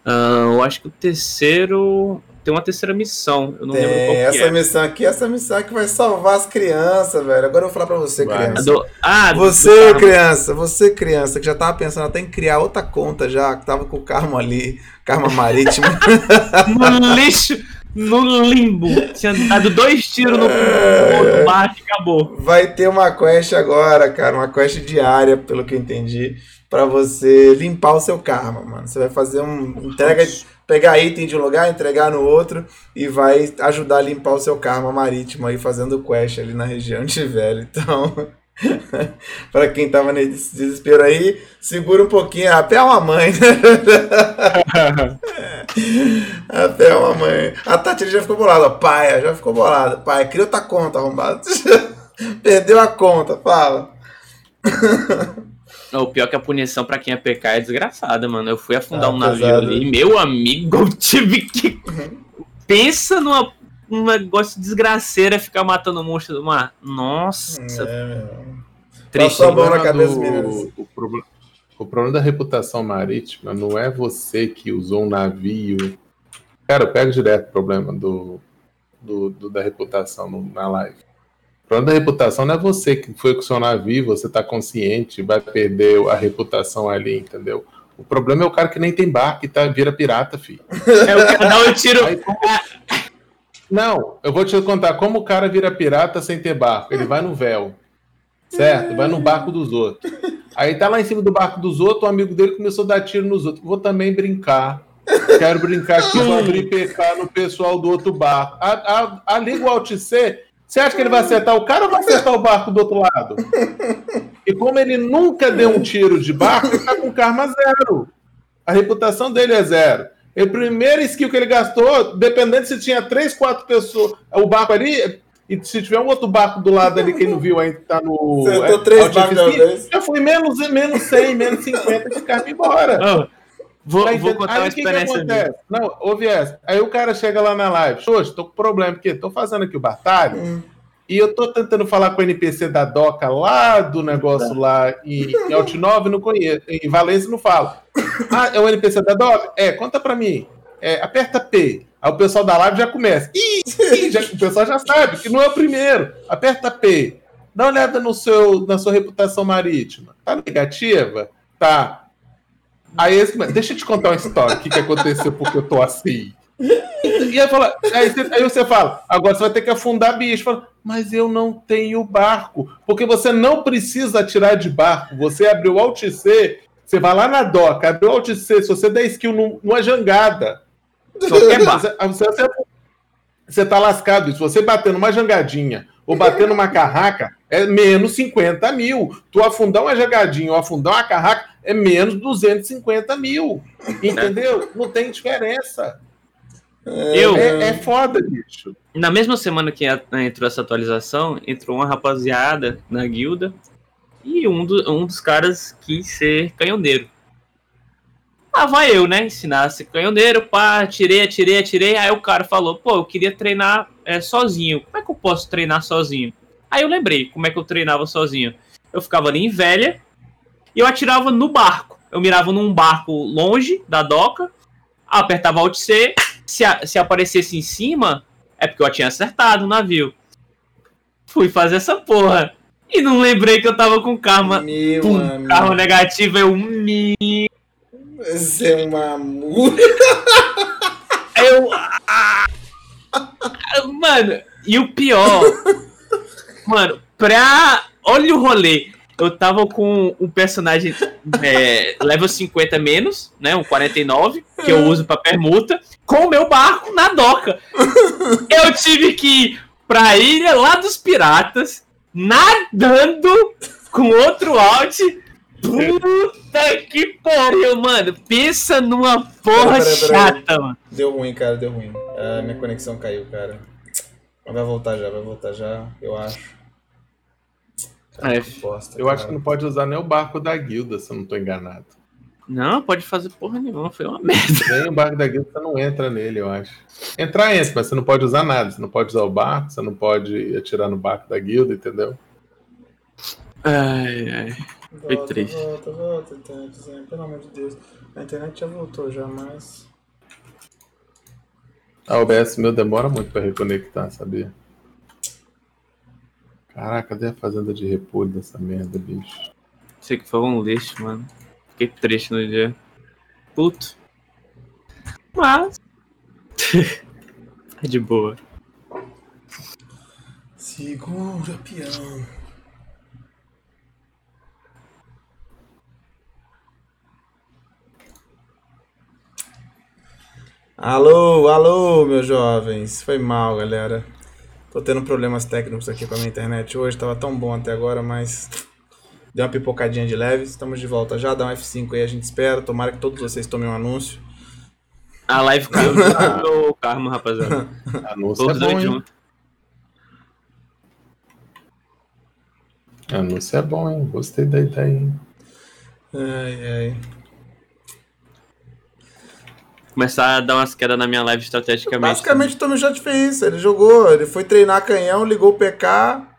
Ah, eu acho que o terceiro. Tem uma terceira missão. Eu não lembro qual Tem que essa é. missão aqui, essa missão aqui vai salvar as crianças, velho. Agora eu vou falar pra você, Vai. Criança. do- ah, do Você, carro. criança, você, criança, que já tava pensando até em criar outra conta já, que tava com o Karma ali, Karma Marítimo. [laughs] No lixo, no limbo. Tinha dado dois tiros no É. outro barco e acabou. Vai ter uma quest agora, cara, uma quest diária, pelo que eu entendi, pra você limpar o seu Karma, mano. Você vai fazer um entrega, pegar item de um lugar, entregar no outro e vai ajudar a limpar o seu Karma Marítimo aí, fazendo quest ali na região de velho. Então, [laughs] pra quem tava nesse desespero aí, segura um pouquinho, até uma mãe, né? [laughs] até uma mãe. A Tati já ficou bolada, pai, já ficou bolada. Pai, cria outra conta, arrombado. [laughs] Perdeu a conta, fala. O pior é que a punição pra quem é PK é desgraçada, mano. Eu fui afundar ah, um navio pesado. ali, meu amigo, eu tive que. Pensa numa um negócio desgraceira ficar matando monstro do mar. Nossa. É, Triste. a mão na cabeça, do... o, problema, o problema da reputação marítima não é você que usou um navio. Cara, eu pego direto o problema do, do, do da reputação no, na live. O problema da reputação não é você que foi com o seu navio, você tá consciente, vai perder a reputação ali, entendeu? O problema é o cara que nem tem barco e tá, vira pirata, filho. É o cara dá um tiro. Aí. Não, eu vou te contar como o cara vira pirata sem ter barco. Ele vai no véu, certo? Vai no barco dos outros. Aí tá lá em cima do barco dos outros, o amigo dele começou a dar tiro nos outros. Vou também brincar. Quero brincar aqui, vou abrir PK no pessoal do outro barco. A, a, a liga o Alt C. Você acha que ele vai acertar o cara ou vai acertar o barco do outro lado? E como ele nunca deu um tiro de barco, ele tá com karma zero. A reputação dele é zero. O primeiro skill que ele gastou, dependendo se tinha três, quatro pessoas, o barco ali, e se tiver um outro barco do lado ali, quem não viu ainda tá no. Acertou é, três barcos Já foi menos, menos 100, menos 50 que ficar embora. Oh, vou, tá vou contar aí, uma experiência. Que que acontece? Não, ouve essa. Aí o cara chega lá na live, hoje tô com problema, porque tô fazendo aqui o batalho. Hum. E eu tô tentando falar com o NPC da Doca lá do negócio lá em, em Alt 9, não conheço. Em Valência não falo. [laughs] Ah, é o NPC da Doca? É, conta pra mim. É, aperta P. Aí o pessoal da live já começa. Ih, já, o pessoal já sabe que não é o primeiro. Aperta P. Dá uma olhada no seu, na sua reputação marítima. Tá negativa? Tá. Aí esse, deixa eu te contar uma história. O que, que aconteceu porque eu tô assim. E aí, fala, aí, você, aí você fala, agora você vai ter que afundar bicho. Fala, mas eu não tenho barco. Porque você não precisa atirar de barco. Você abriu o Alt C, você vai lá na doca, abriu o Alt C, se você der skill numa jangada. Só quer [laughs] barco. Você, você, você tá lascado. Se você bater numa jangadinha ou bater numa carraca, é menos 50 mil. Tu afundar uma jangadinha ou afundar uma carraca é menos 250 mil. [laughs] Entendeu? Não tem diferença. Eu, é, é foda, bicho. Na mesma semana que entrou essa atualização, entrou uma rapaziada na guilda e um, do, um dos caras quis ser canhoneiro. Lá vai eu, né? Ensinar a ser canhoneiro, pá, atirei, atirei, atirei. Aí o cara falou, pô, eu queria treinar é, sozinho. Como é que eu posso treinar sozinho? Aí eu lembrei como é que eu treinava sozinho. Eu ficava ali em velha e eu atirava no barco. Eu mirava num barco longe da doca, apertava Alt C, se, a, se aparecesse em cima, é porque eu tinha acertado o navio. Fui fazer essa porra. E não lembrei que eu tava com karma. Meu Pum, karma negativo, eu. Você é uma mula. [laughs] Eu. Ah, mano, e o pior. Mano, pra. Olha o rolê eu tava com um personagem é, level 50 menos, né? Um 49, que eu uso pra permuta, com o meu barco na doca. Eu tive que ir pra ilha lá dos piratas, nadando com outro alt. Puta que pariu, mano. Pensa numa porra pera, pera, pera, chata, mano. Deu ruim, cara, deu ruim. Ah, minha conexão caiu, cara. Vai voltar já, vai voltar já, eu acho. Cara, é, bosta, eu cara. acho que não pode usar nem o barco da guilda, se eu não tô enganado. Não, pode fazer porra nenhuma, foi uma merda. [laughs] Nem o barco da guilda você não entra nele, eu acho. Entrar entra, mas você não pode usar nada. Você não pode usar o barco, você não pode atirar no barco da guilda, entendeu? Ai, ai. Foi volta, triste. Volta, volta, internet, pelo amor de Deus. A internet já voltou já, mas. A OBS meu demora muito para reconectar, sabia? Caraca, cadê a fazenda de repolho dessa merda, bicho? Sei que foi um lixo, mano. Fiquei triste no dia. Puto. Mas. é [laughs] de boa. Segura, peão. Alô, alô, meus jovens. Foi mal, galera. Tô tendo problemas técnicos aqui com a minha internet hoje, tava tão bom até agora, mas deu uma pipocadinha de leve. Estamos de volta já, dá um F5 aí, a gente espera. Tomara que todos vocês tomem um anúncio. A live caiu no Karma, rapaziada. [laughs] Anúncio é Todos bom, dois hein? Anúncio é bom, hein? Gostei da ideia, hein? Ai, ai. Começar a dar umas quedas na minha live estrategicamente. Basicamente o Tommy Shot fez isso. Ele jogou, ele foi treinar canhão, ligou o PK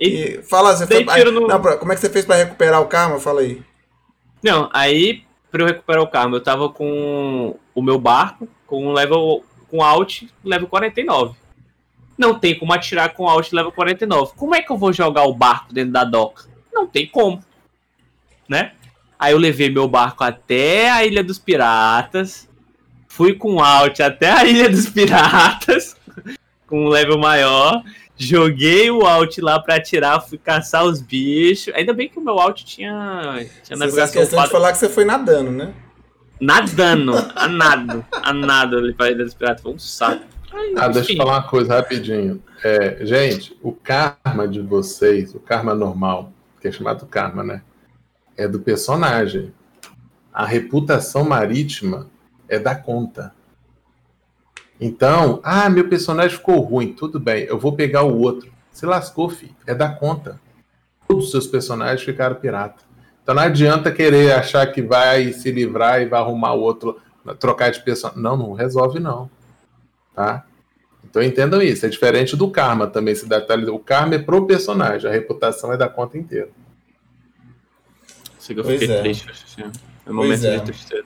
E, e. Fala, você foi. Ai, no- não, como é que você fez pra recuperar o karma? Fala aí. Não, aí, pra eu recuperar o Karma, eu tava com o meu barco, com um level. com alt, level 49. Não tem como atirar com alt level 49. Como é que eu vou jogar o barco dentro da doca? Não tem como. Né? Aí eu levei meu barco até a Ilha dos Piratas. Fui com alt até a Ilha dos Piratas. [laughs] com um level maior. Joguei o alt lá pra atirar, fui caçar os bichos. Ainda bem que o meu alt tinha, tinha Você navegação questão de falar que você foi nadando, né? Nadando, a nado, a nado ali pra Ilha dos Piratas. Foi um saco. Ah, deixa eu falar uma coisa rapidinho. É, gente, o karma de vocês, o karma normal, que é chamado karma, né? É do personagem. A reputação marítima é da conta. Então, ah, meu personagem ficou ruim, tudo bem, eu vou pegar o outro. Se lascou, filho, é da conta. Todos os seus personagens ficaram pirata. Então não adianta querer achar que vai se livrar e vai arrumar o outro, trocar de personagem. Não, não resolve não. Tá? Então entendam isso, é diferente do karma também, esse detalhe. O karma é pro personagem, a reputação é da conta inteira. Isso que eu Pois fiquei é. triste. É um momento é. de tristeza.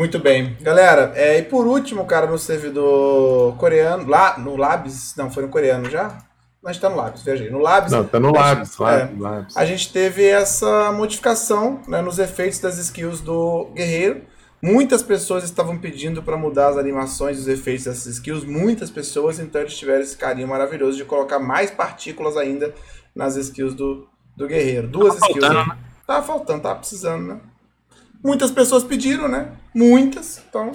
Muito bem. Galera, é, e por último, cara, no servidor coreano, lá no Labs, não, foi no coreano já? Nós tá no Labs, viajei. No Labs, Não, tá no Labs, É. Labs, Labs. a gente teve essa modificação né, nos efeitos das skills do guerreiro. Muitas pessoas estavam pedindo para mudar as animações e os efeitos dessas skills, muitas pessoas, então eles tiveram esse carinho maravilhoso de colocar mais partículas ainda nas skills do, do guerreiro. Duas Tava skills. faltando, né? Tava faltando, tava precisando, né? Muitas pessoas pediram, né? Muitas, então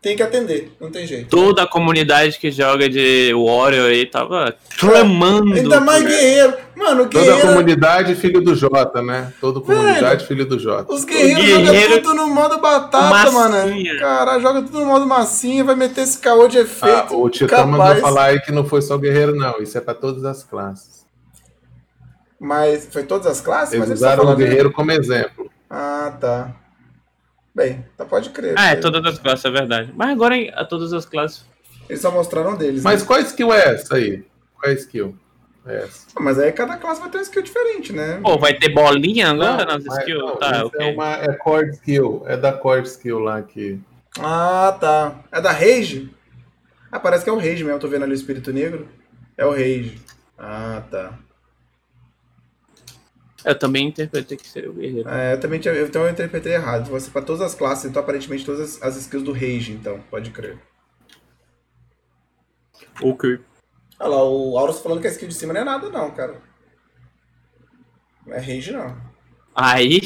tem que atender, não tem jeito. Toda a comunidade que joga de Warrior aí tava clamando. Ainda mais guerreiro. Mano, o Toda a guerreiro. comunidade filho do Jota, né? Toda comunidade filho do Jota. Os guerreiros guerreiro- jogam tudo no modo batata, Massinha. mano. Caralho, joga tudo no modo massinha, vai meter esse caô de Ah, efeito. o Titã mandou falar aí que não foi só guerreiro, não. Isso é pra todas as classes. Mas foi todas as classes? Eles mas usaram o guerreiro como exemplo. Ah, tá. Bem, tá, pode crer. Ah, é, porque todas as classes, é verdade. Mas agora em- a todas as classes. Eles só mostraram deles. Mas né? qual skill é essa aí? Qual é a skill? É essa. Ah, Mas aí cada classe vai ter uma skill diferente, né? Pô, vai ter bolinha agora Não, nas skills? não, Tá, isso ok. é, uma, é core skill. É da core skill lá que. Ah, tá. É da Rage? Ah, parece que é o Rage mesmo. Tô vendo ali o Espírito Negro. É o Rage. Ah, tá. Eu também interpretei que seria o guerreiro. É, eu também tinha, eu- então eu interpretei errado. Você para todas as classes, então aparentemente todas as, as skills do Rage, então, pode crer. Ok. Olha lá, o Aurus falando que a skill de cima não é nada, não, cara. Não é Rage, não. Aí.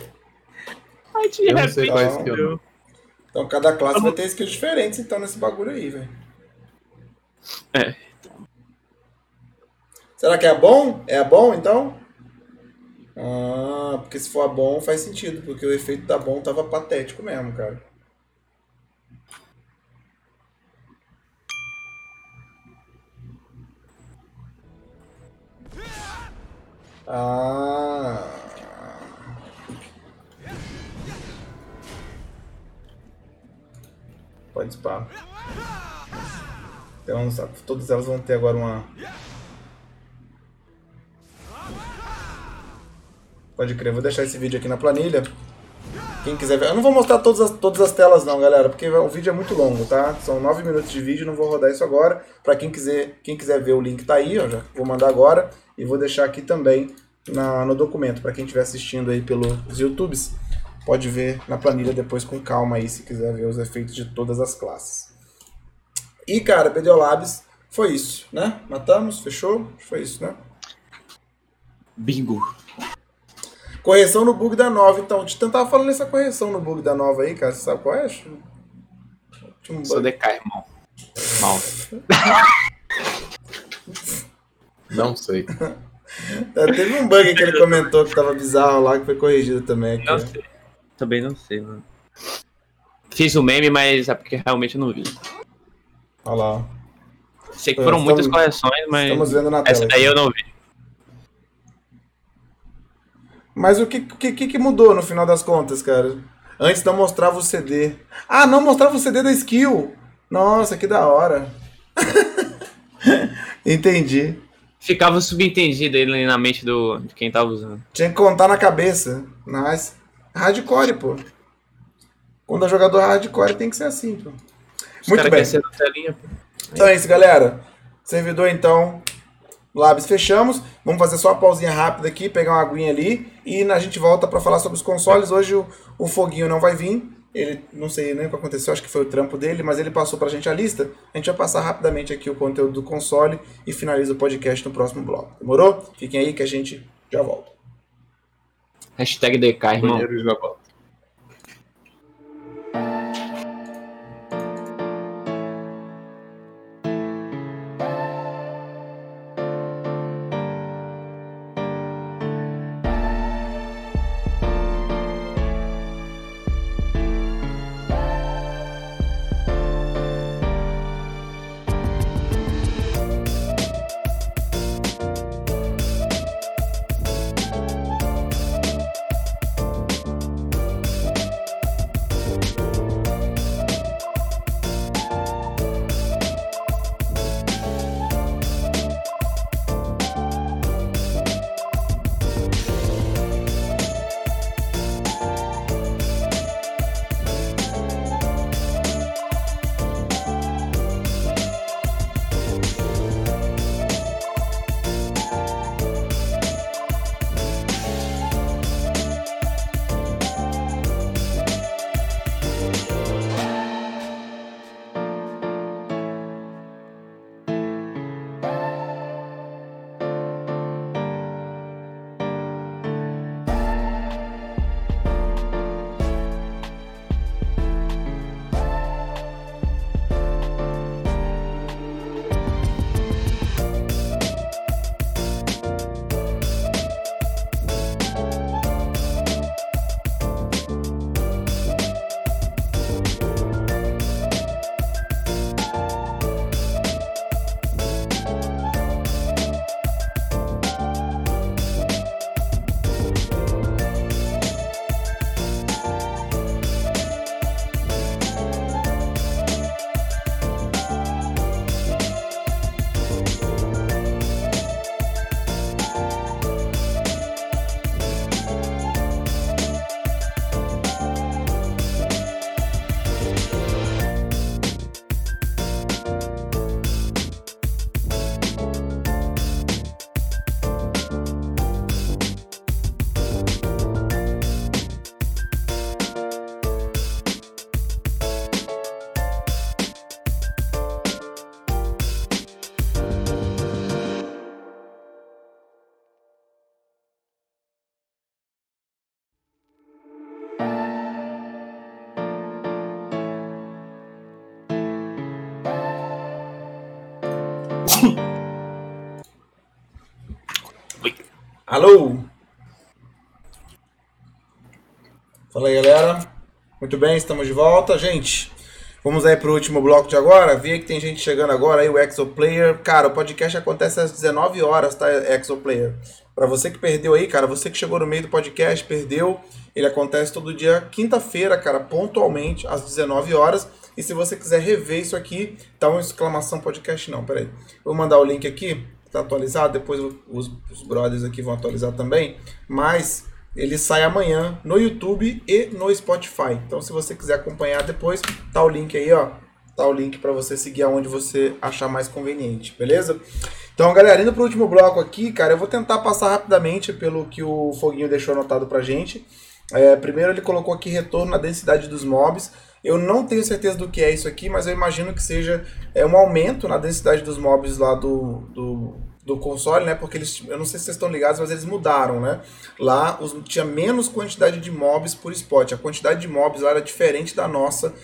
[laughs] Aí de Eu não sei qual é a skill. não. Então cada classe vai ter skills diferentes, então, nesse bagulho aí, velho. É. Será que é bom? É bom, então? Ah, porque se for a bom faz sentido, porque o efeito da bom tava patético mesmo, cara. Ah. Pode spar. Então, todas elas vão ter agora uma. Pode crer, vou deixar esse vídeo aqui na planilha. Quem quiser ver. Eu não vou mostrar todas as, todas as telas, não, galera, porque o vídeo é muito longo, tá? São 9 minutos de vídeo, não vou rodar isso agora. Pra quem quiser, quem quiser ver, o link tá aí, ó, já vou mandar agora. E vou deixar aqui também na, no documento, pra quem estiver assistindo aí pelos YouTubes. Pode ver na planilha depois com calma aí, se quiser ver os efeitos de todas as classes. E, cara, BDO Labs foi isso, né? Matamos, fechou? Foi isso, né? Bingo. Correção no bug da nova, então. O Titã tava falando essa correção no bug da nova aí, cara. Você sabe qual é? Tinha um Sou. DK, irmão. Mal. [laughs] Não sei. [laughs] Tá, Teve um bug que ele comentou que tava bizarro lá, que foi corrigido também. Aqui, Não sei. Também não sei, mano. Fiz o meme, mas é porque realmente eu não vi. Olha lá. ó. Sei que É, foram muitas estamos- correções, mas Estamos vendo na tela. essa daí aqui. eu não vi. Mas o que, que, que mudou no final das contas, cara? Antes não mostrava o CD. Ah, não mostrava o CD da skill. Nossa, que da hora. [laughs] Entendi. Ficava subentendido ele na mente do, de quem tava usando. Tinha que contar na cabeça. Nice. Hardcore, pô. Quando é jogador hardcore tem que ser assim, pô. Os Muito bem. telinha, pô. Então é isso, galera. Servidor, então. Labs fechamos. Vamos fazer só uma pausinha rápida aqui, pegar uma aguinha ali. E a gente volta para falar sobre os consoles. Hoje o, o Foguinho não vai vir. Ele, não sei nem o que aconteceu, acho que foi o trampo dele, mas ele passou pra gente a lista. A gente vai passar rapidamente aqui o conteúdo do console e finaliza o podcast no próximo bloco. Demorou? Fiquem aí que a gente já volta. Hashtag DK, irmão. Alô? Fala aí, galera. Muito bem, estamos de volta. Gente, vamos aí pro último bloco de agora. Vi que tem gente chegando agora aí, o Exoplayer. Cara, o podcast acontece às 19 horas, tá, Exoplayer? Pra você que perdeu aí, cara, você que chegou no meio do podcast, perdeu. Ele acontece todo dia, quinta-feira, cara, pontualmente, às 19 horas. E se você quiser rever isso aqui, tá uma exclamação podcast não, peraí. Vou mandar o link aqui, tá atualizado, depois os, os brothers aqui vão atualizar também. Mas ele sai amanhã no YouTube e no Spotify. Então se você quiser acompanhar depois, tá o link aí, ó. Tá o link para você seguir aonde você achar mais conveniente, beleza? Então, galera, indo pro último bloco aqui, cara, eu vou tentar passar rapidamente pelo que o Foguinho deixou anotado pra gente. É, primeiro ele colocou aqui retorno na densidade dos mobs. Eu não tenho certeza do que é isso aqui, mas eu imagino que seja é, um aumento na densidade dos mobs lá do, do, do console, né? Porque eles, eu não sei se vocês estão ligados, mas eles mudaram, né? Lá os, tinha menos quantidade de mobs por spot. A quantidade de mobs lá era diferente da nossa,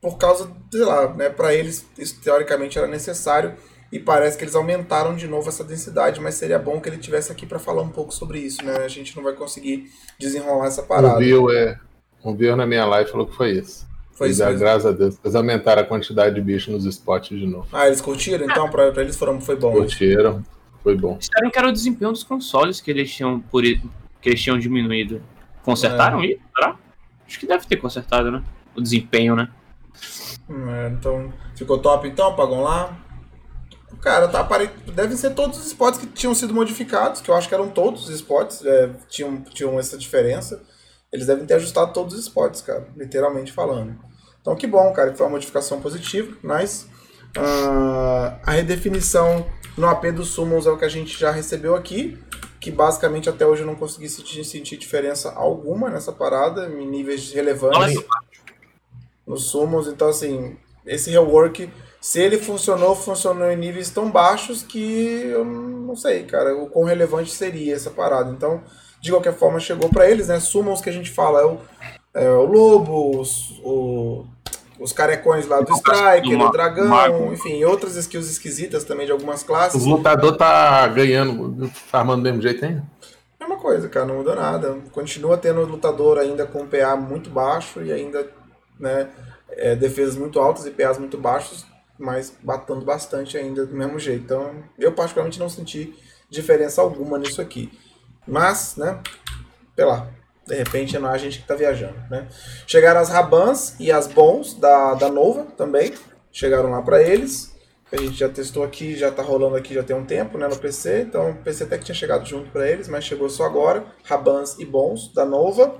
por causa, sei lá, né? Para eles isso teoricamente era necessário e parece que eles aumentaram de novo essa densidade, mas seria bom que ele tivesse aqui para falar um pouco sobre isso, né? A gente não vai conseguir desenrolar essa parada. O Bill, é, o Bill na minha live falou que foi isso. Foi isso. Mesmo. Graças a Deus. Eles aumentaram a quantidade de bicho nos spots de novo. Ah, eles curtiram? Então, pra, pra eles foram, foi bom. Curtiram. Foi bom. Disseram que era o desempenho dos consoles que eles tinham, por, que eles tinham diminuído. Consertaram é. isso? Será? Acho que deve ter consertado, né? O desempenho, né? É, então, ficou top então, pagam lá. Cara, tá, pare... devem ser todos os spots que tinham sido modificados, que eu acho que eram todos os spots, é, tinham, tinham essa diferença. Eles devem ter ajustado todos os spots, cara, literalmente falando. Então que bom, cara, que foi uma modificação positiva, mas uh, a redefinição no AP dos Summons é o que a gente já recebeu aqui, que basicamente até hoje eu não consegui sentir, sentir diferença alguma nessa parada, em níveis relevantes nos Summons. Então, assim, esse rework, se ele funcionou, funcionou em níveis tão baixos que eu não sei, cara, o quão relevante seria essa parada. Então, de qualquer forma, chegou para eles, né? Summons que a gente fala é o, é o Lobo, os, o os carecões lá do Striker, do, Dragão, Mago. enfim, outras skills esquisitas também de algumas classes. O lutador tá ganhando, farmando do mesmo jeito, hein? Mesma coisa, cara, não muda nada. Continua tendo lutador ainda com PA muito baixo e ainda, né, é, defesas muito altas e PAs muito baixos, mas batendo bastante ainda do mesmo jeito. Então, eu particularmente não senti diferença alguma nisso aqui. Mas, né, sei lá, de repente não é a gente que está viajando, né? Chegaram as Rabans e as Bons da, da Nova também. Chegaram lá para eles. A gente já testou aqui, já está rolando aqui já tem um tempo, né, no PC. Então o PC até que tinha chegado junto para eles, mas chegou só agora. Rabans e Bons da Nova.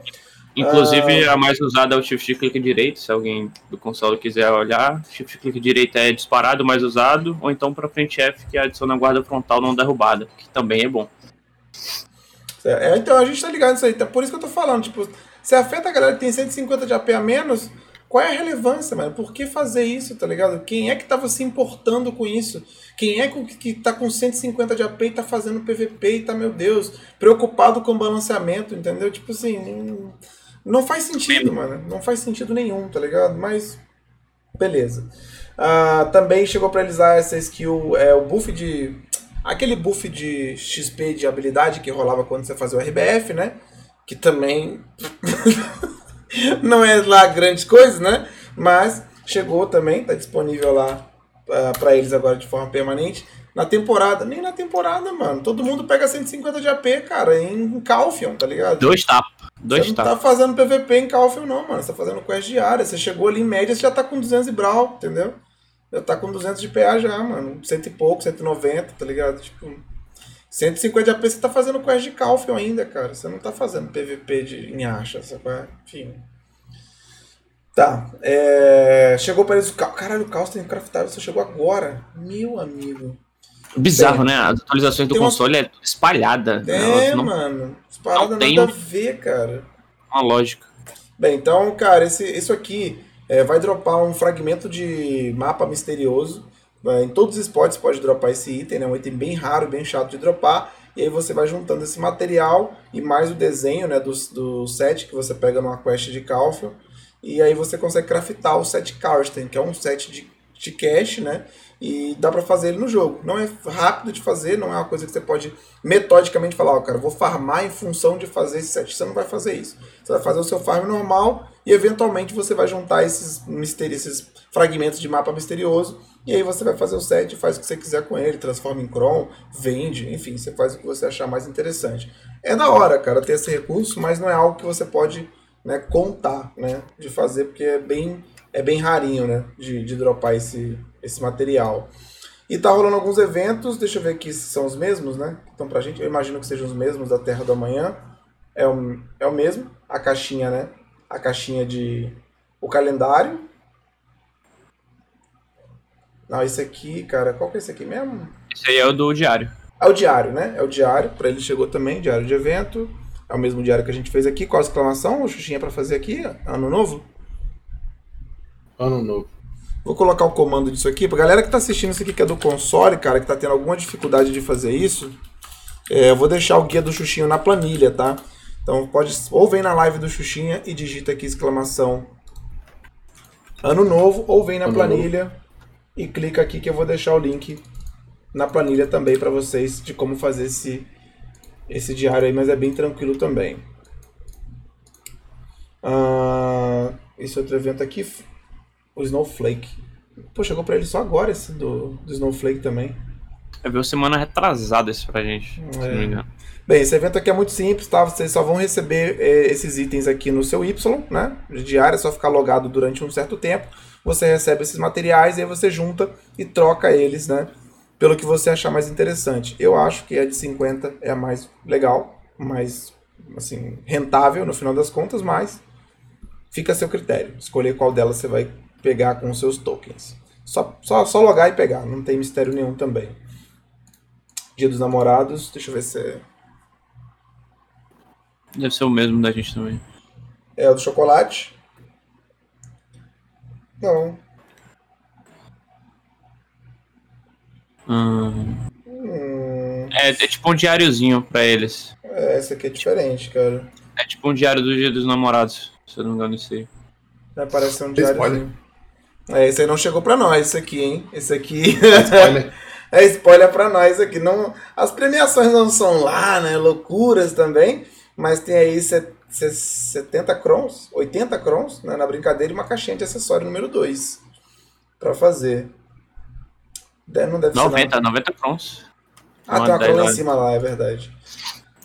Inclusive, ah, a mais usada é o shift click direito, se alguém do console quiser olhar. Shift click direito é disparado, mais usado, ou então para frente F, que adiciona a guarda frontal não derrubada, que também é bom. É, então a gente tá ligado nisso aí. Então, por isso que eu tô falando, tipo, se afeta a galera que tem 150 de AP a menos, qual é a relevância, mano? Por que fazer isso, tá ligado? Quem é que tava se importando com isso? Quem é que tá com 150 de AP e tá fazendo PVP e tá, meu Deus, preocupado com o balanceamento, entendeu? Tipo assim, não, não faz sentido, mano. Não faz sentido nenhum, tá ligado? Mas, beleza. Uh, também chegou pra eles essa skill, é, o buff de Aquele buff de XP de habilidade que rolava quando você fazia o RBF, né? Que também [laughs] não é lá grandes coisas, né? Mas chegou também, tá disponível lá uh, ah, para eles agora de forma permanente. Na temporada, nem na temporada, mano. Todo mundo pega 150 de AP, cara, em Calfion, tá ligado? Dois tapas. Dois você não tá fazendo PVP em Calfion, não, mano. Você tá fazendo quest diária. Você chegou ali em média, você já tá com 200 e Brawl, entendeu? Já tá com 200 de PA já, mano. Cento e pouco, 190, tá ligado? Tipo, 150 de AP você tá fazendo quest de Calfion ainda, cara. Você não tá fazendo PVP de, em acha, sabe? Enfim. Tá. É... Chegou pra eles o Caos. Caralho, o Caos tem craftável, só chegou agora. Meu amigo. Bizarro, Bem, né? As atualizações do console uma... é espalhada. É, não... mano. As paradas não tem nada a ver, cara. Uma lógica. Bem, então, cara, esse, isso aqui é, vai dropar um fragmento de mapa misterioso. Em todos os spots pode dropar esse item, né? um item bem raro, bem chato de dropar. E aí você vai juntando esse material e mais o desenho né, do, do set que você pega numa quest de Calfion. E aí você consegue craftar o set Karsten, que é um set de, de cache, né? e dá para fazer ele no jogo. Não é rápido de fazer, não é uma coisa que você pode metodicamente falar, ó, oh, cara, vou farmar em função de fazer esse set. Você não vai fazer isso. Você vai fazer o seu farm normal e eventualmente você vai juntar esses mistérios, esses fragmentos de mapa misterioso e aí você vai fazer o set, faz o que você quiser com ele, transforma em Chrome, vende, enfim, você faz o que você achar mais interessante. É da hora, cara, ter esse recurso, mas não é algo que você pode né, contar, né, de fazer, porque é bem, é bem rarinho, né, de, de dropar esse, esse material. E tá rolando alguns eventos, deixa eu ver aqui se são os mesmos, né? Então pra gente, eu imagino que sejam os mesmos da Terra do Amanhã. É o, é o mesmo, a caixinha, né? A caixinha de. O calendário. Não, esse aqui, cara, qual que é esse aqui mesmo? Esse aí é o do diário. É o diário, né? É o diário, para ele chegou também, diário de evento. É o mesmo diário que a gente fez aqui. Qual a exclamação, o Xuxinha, para fazer aqui? Ano novo? Ano novo. Vou colocar o comando disso aqui. Pra galera que tá assistindo isso aqui, que é do console, cara, que tá tendo alguma dificuldade de fazer isso, é, eu vou deixar o guia do Xuxinho na planilha, tá? Então pode, ou vem na live do Xuxinha e digita aqui exclamação Ano Novo, ou vem na ano planilha novo. e clica aqui que eu vou deixar o link na planilha também para vocês de como fazer esse, esse diário aí, mas é bem tranquilo também. Uh, esse outro evento aqui, o Snowflake. Pô, chegou para ele só agora esse do, do Snowflake também. É ver semana retrasada isso pra gente, é. se não me engano. Bem, esse evento aqui é muito simples, tá? Vocês só vão receber é, esses itens aqui no seu Y, né? De diário, é só ficar logado durante um certo tempo. Você recebe esses materiais e aí você junta e troca eles, né? Pelo que você achar mais interessante. Eu acho que a de 50 é a mais legal, mais, assim, rentável no final das contas, mas fica a seu critério. Escolher qual delas você vai pegar com os seus tokens. Só, só, só logar e pegar, não tem mistério nenhum também. Dia dos namorados, deixa eu ver se é Deve ser o mesmo da gente também. É o do chocolate? Não. Hum. Hum. É, é, tipo um diáriozinho pra eles. É, esse aqui é diferente, cara. É tipo um diário do dia dos namorados, se eu não me engano, isso aí. É, parece um diáriozinho. É, esse aí não chegou pra nós, esse aqui, hein? Esse aqui. É spoiler. [laughs] é spoiler pra nós aqui. Não, as premiações não são lá, né? Loucuras também. Mas tem aí 70 crons, 80 crons né, na brincadeira e uma caixinha de acessório número 2 para fazer. Não deve 90, ser 90 crons. Ah, tem uma cron lá em cima lá, é verdade.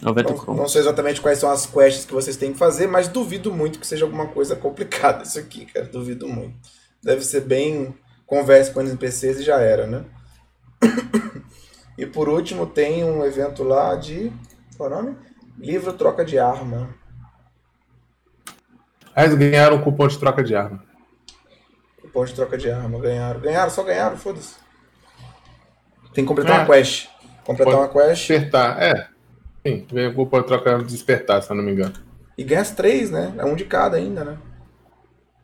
90 não, crons. Não sei exatamente quais são as quests que vocês têm que fazer, mas duvido muito que seja alguma coisa complicada isso aqui, cara. Duvido muito. Deve ser bem converse com NPCs e já era, né? E por último tem um evento lá de. Qual é o nome? Livro troca de arma. Ah, eles ganharam o cupom de troca de arma. Cupom de troca de arma, ganharam. Ganharam, só ganharam, foda-se. Tem que completar é. uma quest. Completar Pode uma quest. Despertar, é. Sim, ganha o cupom de troca de despertar, se eu não me engano. E ganha as três, né? É um de cada ainda, né?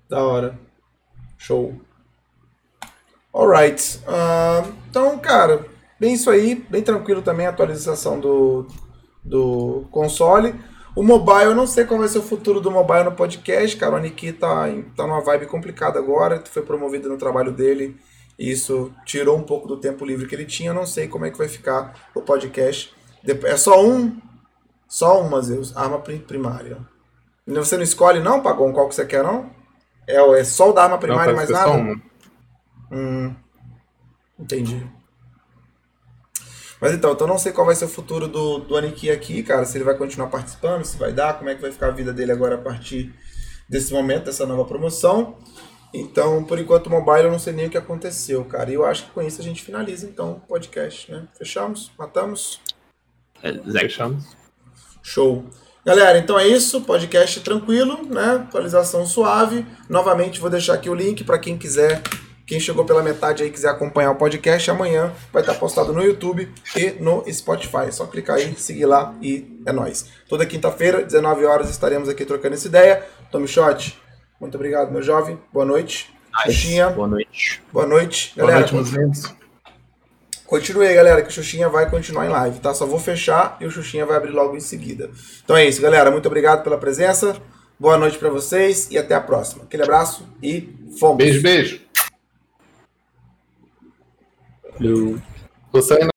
Da hora. Show. Alright. Uh, então, cara, bem isso aí. Bem tranquilo também a atualização do, do console. O mobile, eu não sei qual vai ser o futuro do mobile no podcast, cara. O Aniki tá, tá numa vibe complicada agora, foi promovido no trabalho dele. E isso tirou um pouco do tempo livre que ele tinha. Eu não sei como é que vai ficar o podcast. É só um. Só uma, Zeus. Arma primária. Você não escolhe, não, Pagão, qual que você quer, não? É, é só o da arma primária e mais nada? Só uma. Hum, entendi. Mas então, então não sei qual vai ser o futuro do, do Aniki aqui, cara. Se ele vai continuar participando, se vai dar, como é que vai ficar a vida dele agora a partir desse momento, dessa nova promoção. Então, por enquanto, o mobile eu não sei nem o que aconteceu, cara. E eu acho que com isso a gente finaliza então o podcast, né? Fechamos? Matamos? É, Fechamos. Show. Galera, então é isso, podcast tranquilo, né? Atualização suave. Novamente vou deixar aqui o link para quem quiser quem chegou pela metade aí quiser acompanhar o podcast, amanhã vai estar postado no YouTube e no Spotify. É só clicar aí, seguir lá e é nóis. Toda quinta-feira, 19 horas, estaremos aqui trocando essa ideia. Tommy Shot, muito obrigado, meu jovem. Boa noite. Nice. Boa noite. Boa noite, galera. Boa noite, meus Continue aí, galera, que o Xuxinha vai continuar em live, tá? Só vou fechar e o Xuxinha vai abrir logo em seguida. Então é isso, galera. Muito obrigado pela presença. Boa noite para vocês e até a próxima. Aquele abraço e fomos. Beijo, beijo. Eu... Tô